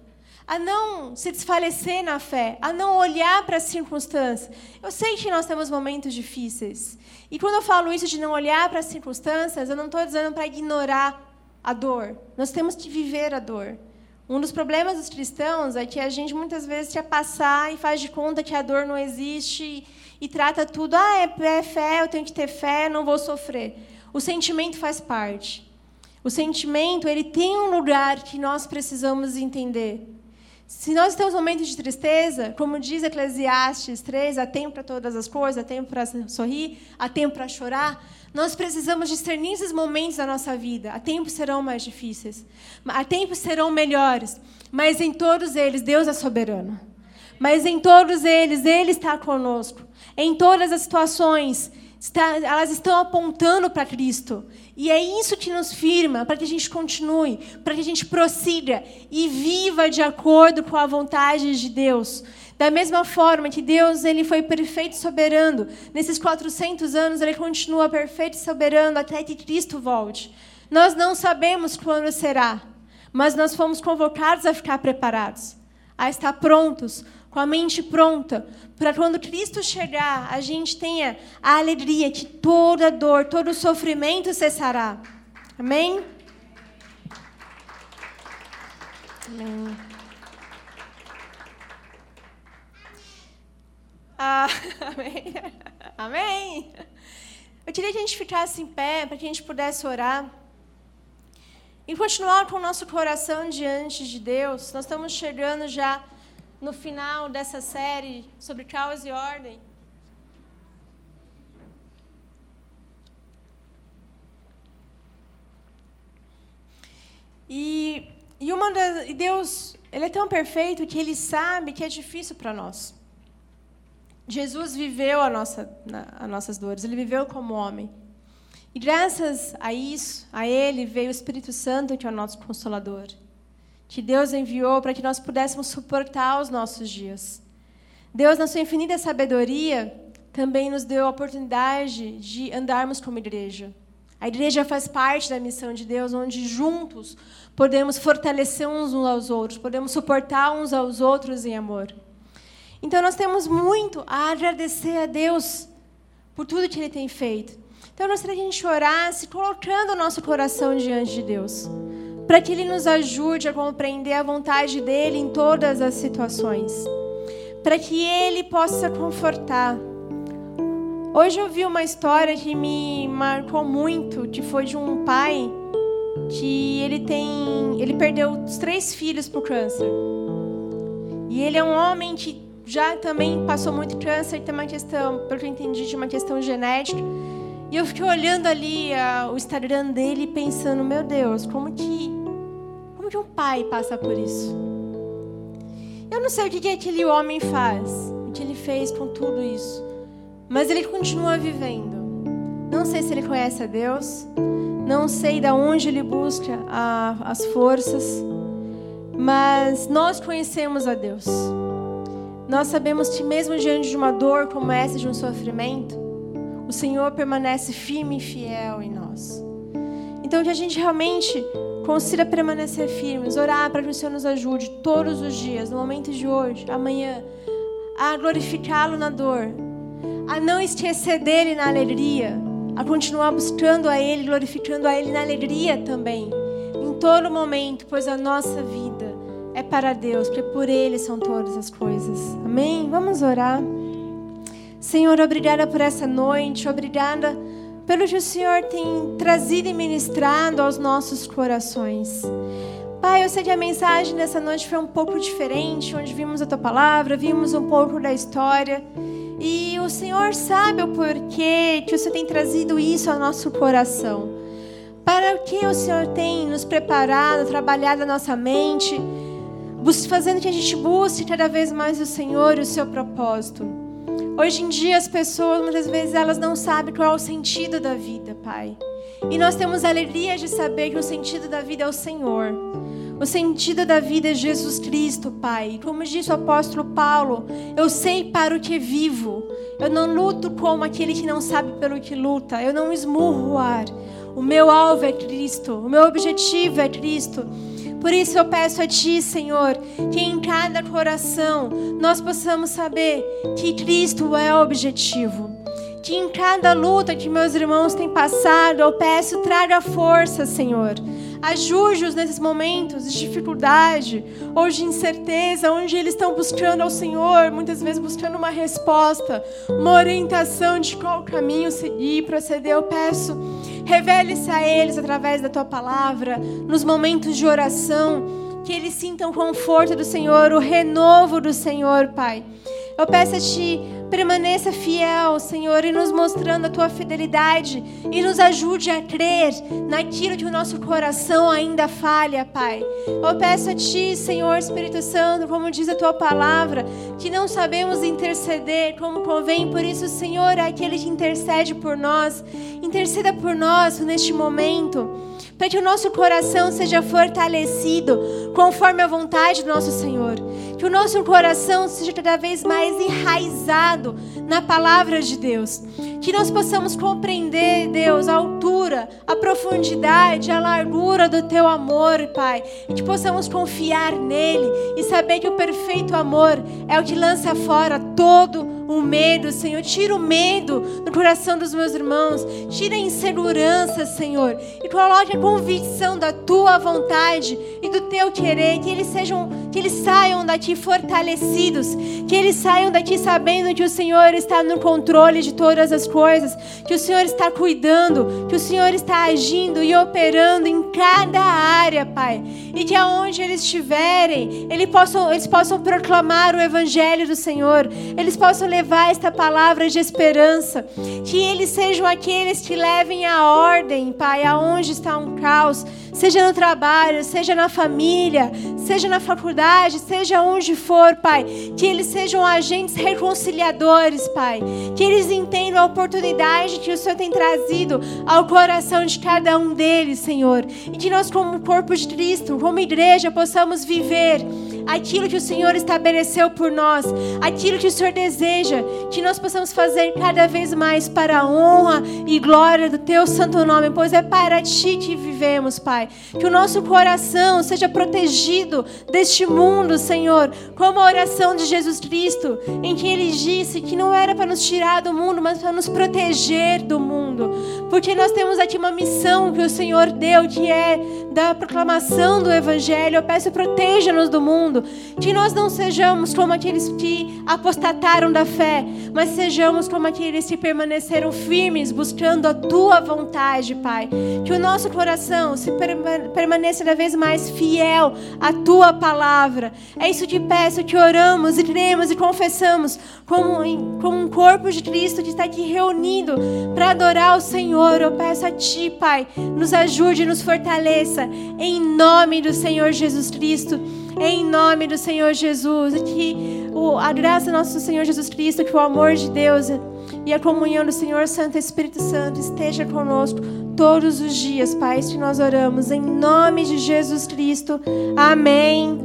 Speaker 1: a não se desfalecer na fé, a não olhar para as circunstâncias. Eu sei que nós temos momentos difíceis. E quando eu falo isso de não olhar para as circunstâncias, eu não estou dizendo para ignorar a dor. Nós temos que viver a dor. Um dos problemas dos cristãos é que a gente muitas vezes quer passar e faz de conta que a dor não existe e, trata tudo, ah, é, é fé, eu tenho que ter fé, não vou sofrer. O sentimento faz parte. O sentimento, ele tem um lugar que nós precisamos entender. Se nós em momentos de tristeza, como diz Eclesiastes 3, há tempo para todas as coisas, há tempo para sorrir, há tempo para chorar, nós precisamos discernir esses momentos da nossa vida. Há tempos serão mais difíceis, há tempos serão melhores, mas em todos eles Deus é soberano. Mas em todos eles Ele está conosco. Em todas as situações, elas estão apontando para Cristo. E é isso que nos firma para que a gente continue, para que a gente prossiga e viva de acordo com a vontade de Deus. Da mesma forma que Deus ele foi perfeito e soberano, nesses 400 anos ele continua perfeito e soberano até que Cristo volte. Nós não sabemos quando será, mas nós fomos convocados a ficar preparados, a estar prontos com a mente pronta, para quando Cristo chegar, a gente tenha a alegria que toda dor, todo sofrimento cessará. Amém? Amém. Ah, amém. Amém. Eu queria que a gente ficasse em pé para que a gente pudesse orar. e continuar com o nosso coração diante de Deus. Nós estamos chegando já no final dessa série sobre caos e ordem. E, e, uma das, e Deus, Ele é tão perfeito que Ele sabe que é difícil para nós. Jesus viveu a nossa, as nossas dores, Ele viveu como homem. E graças a isso, a Ele, veio o Espírito Santo, que é o nosso consolador. Que Deus enviou para que nós pudéssemos suportar os nossos dias. Deus, na sua infinita sabedoria, também nos deu a oportunidade de andarmos como igreja. A igreja faz parte da missão de Deus, onde juntos podemos fortalecer uns aos outros, podemos suportar uns aos outros em amor. Então nós temos muito a agradecer a Deus por tudo que Ele tem feito. Então eu gostaria que a gente orasse, colocando o nosso coração diante de Deus, para que Ele nos ajude a compreender a vontade dEle em todas as situações, para que Ele possa confortar. Hoje eu vi uma história que me marcou muito, que foi de um pai que ele tem, ele perdeu os três filhos por câncer. E ele é um homem que já também passou muito câncer, tem uma questão, pelo que eu entendi, de uma questão genética. E eu fiquei olhando ali a, o Instagram dele pensando, meu Deus, como que que um pai passa por isso? Eu não sei o que, que aquele homem faz, o que ele fez com tudo isso, mas ele continua vivendo. Não sei se ele conhece a Deus, não sei de onde ele busca a, as forças, mas nós conhecemos a Deus. Nós sabemos que mesmo diante de uma dor como essa, de um sofrimento, o Senhor permanece firme e fiel em nós. Então, que a gente realmente consiga permanecer firmes, orar para que o Senhor nos ajude todos os dias, no momento de hoje, amanhã, a glorificá-lo na dor, a não esquecer dele na alegria, a continuar buscando a Ele, glorificando a Ele na alegria também, em todo momento, pois a nossa vida é para Deus, porque por Ele são todas as coisas. Amém? Vamos orar. Senhor, obrigada por essa noite, obrigada pelo que o Senhor tem trazido e ministrado aos nossos corações. Pai, eu sei que a mensagem dessa noite foi um pouco diferente, onde vimos a tua palavra, vimos um pouco da história. E o Senhor sabe o porquê que o Senhor tem trazido isso ao nosso coração. Para o que o Senhor tem nos preparado, trabalhado a nossa mente, fazendo que a gente busque cada vez mais o Senhor e o seu propósito. Hoje em dia as pessoas muitas vezes elas não sabem qual é o sentido da vida, Pai. E nós temos alegria de saber que o sentido da vida é o Senhor. O sentido da vida é Jesus Cristo, Pai. Como disse o apóstolo Paulo, eu sei para o que vivo. Eu não luto como aquele que não sabe pelo que luta. Eu não esmurro o ar. O meu alvo é Cristo. O meu objetivo é Cristo. Por isso eu peço a Ti, Senhor, que em cada coração nós possamos saber que Cristo é o objetivo. Que em cada luta que meus irmãos têm passado, eu peço, traga força, Senhor. Ajude-os nesses momentos de dificuldade ou de incerteza, onde eles estão buscando ao Senhor, muitas vezes buscando uma resposta, uma orientação de qual caminho seguir proceder. Eu peço Revele-se a eles através da tua palavra, nos momentos de oração, que eles sintam o conforto do Senhor, o renovo do Senhor, Pai. Eu peço a Ti permaneça fiel, Senhor, e nos mostrando a tua fidelidade e nos ajude a crer naquilo que o nosso coração ainda falha, Pai. Eu peço a Ti, Senhor Espírito Santo, como diz a tua palavra, que não sabemos interceder como convém, por isso, Senhor, é aquele que intercede por nós. Interceda por nós neste momento para que o nosso coração seja fortalecido conforme a vontade do nosso Senhor. Que o nosso coração seja cada vez mais enraizado na palavra de Deus. Que nós possamos compreender, Deus, a altura, a profundidade, a largura do teu amor, Pai. E que possamos confiar nele e saber que o perfeito amor é o que lança fora todo o medo, Senhor. Tira o medo do coração dos meus irmãos. Tira a insegurança, Senhor. E coloque a convicção da tua vontade e do teu querer. Que eles sejam, que eles saiam da daqui fortalecidos, que eles saiam daqui sabendo que o Senhor está no controle de todas as coisas, que o Senhor está cuidando, que o Senhor está agindo e operando em cada área, Pai. E que aonde eles estiverem, eles possam, eles possam proclamar o Evangelho do Senhor, eles possam levar esta palavra de esperança, que eles sejam aqueles que levem a ordem, Pai, aonde está um caos, seja no trabalho, seja na família, seja na faculdade, seja onde for, Pai, que eles sejam agentes reconciliadores, Pai, que eles entendam a oportunidade que o Senhor tem trazido ao coração de cada um deles, Senhor, e que nós, como corpo de Cristo, como igreja, possamos viver aquilo que o Senhor estabeleceu por nós, aquilo que o Senhor deseja, que nós possamos fazer cada vez mais para a honra e glória do Teu santo nome, pois é para Ti que vivemos, Pai. Que o nosso coração seja protegido deste mundo, Senhor, como a oração de Jesus Cristo, em que Ele disse que não era para nos tirar do mundo, mas para nos proteger do mundo, porque nós temos aqui uma missão que o Senhor deu, que é da proclamação do Evangelho. Eu peço, proteja-nos do mundo. Que nós não sejamos como aqueles que apostataram da fé, mas sejamos como aqueles que permaneceram firmes, buscando a tua vontade, Pai. Que o nosso coração se permaneça cada vez mais fiel à tua palavra. É isso que peço, que oramos e cremos e confessamos como, como um corpo de Cristo que está aqui reunido para adorar o Senhor. Eu peço a Ti, Pai, nos ajude, nos fortaleça, em nome do Senhor Jesus Cristo. Em nome do Senhor Jesus, que a graça do nosso Senhor Jesus Cristo, que o amor de Deus e a comunhão do Senhor Santo Espírito Santo esteja conosco todos os dias, Pai, que nós oramos em nome de Jesus Cristo. Amém.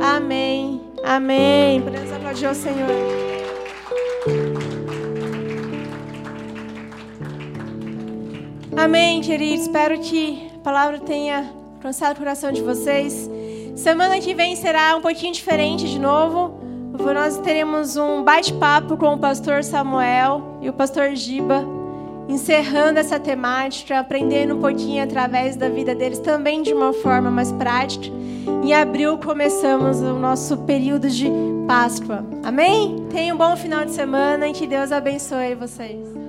Speaker 1: Amém. Amém. Podemos aplaudir ao Senhor. Amém, queridos. Espero que a palavra tenha alcançado o coração de vocês. Semana que vem será um pouquinho diferente de novo. Nós teremos um bate-papo com o pastor Samuel e o pastor Giba, encerrando essa temática, aprendendo um pouquinho através da vida deles, também de uma forma mais prática. Em abril começamos o nosso período de Páscoa. Amém? Tenha um bom final de semana e que Deus abençoe vocês.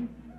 Speaker 1: Mm-hmm.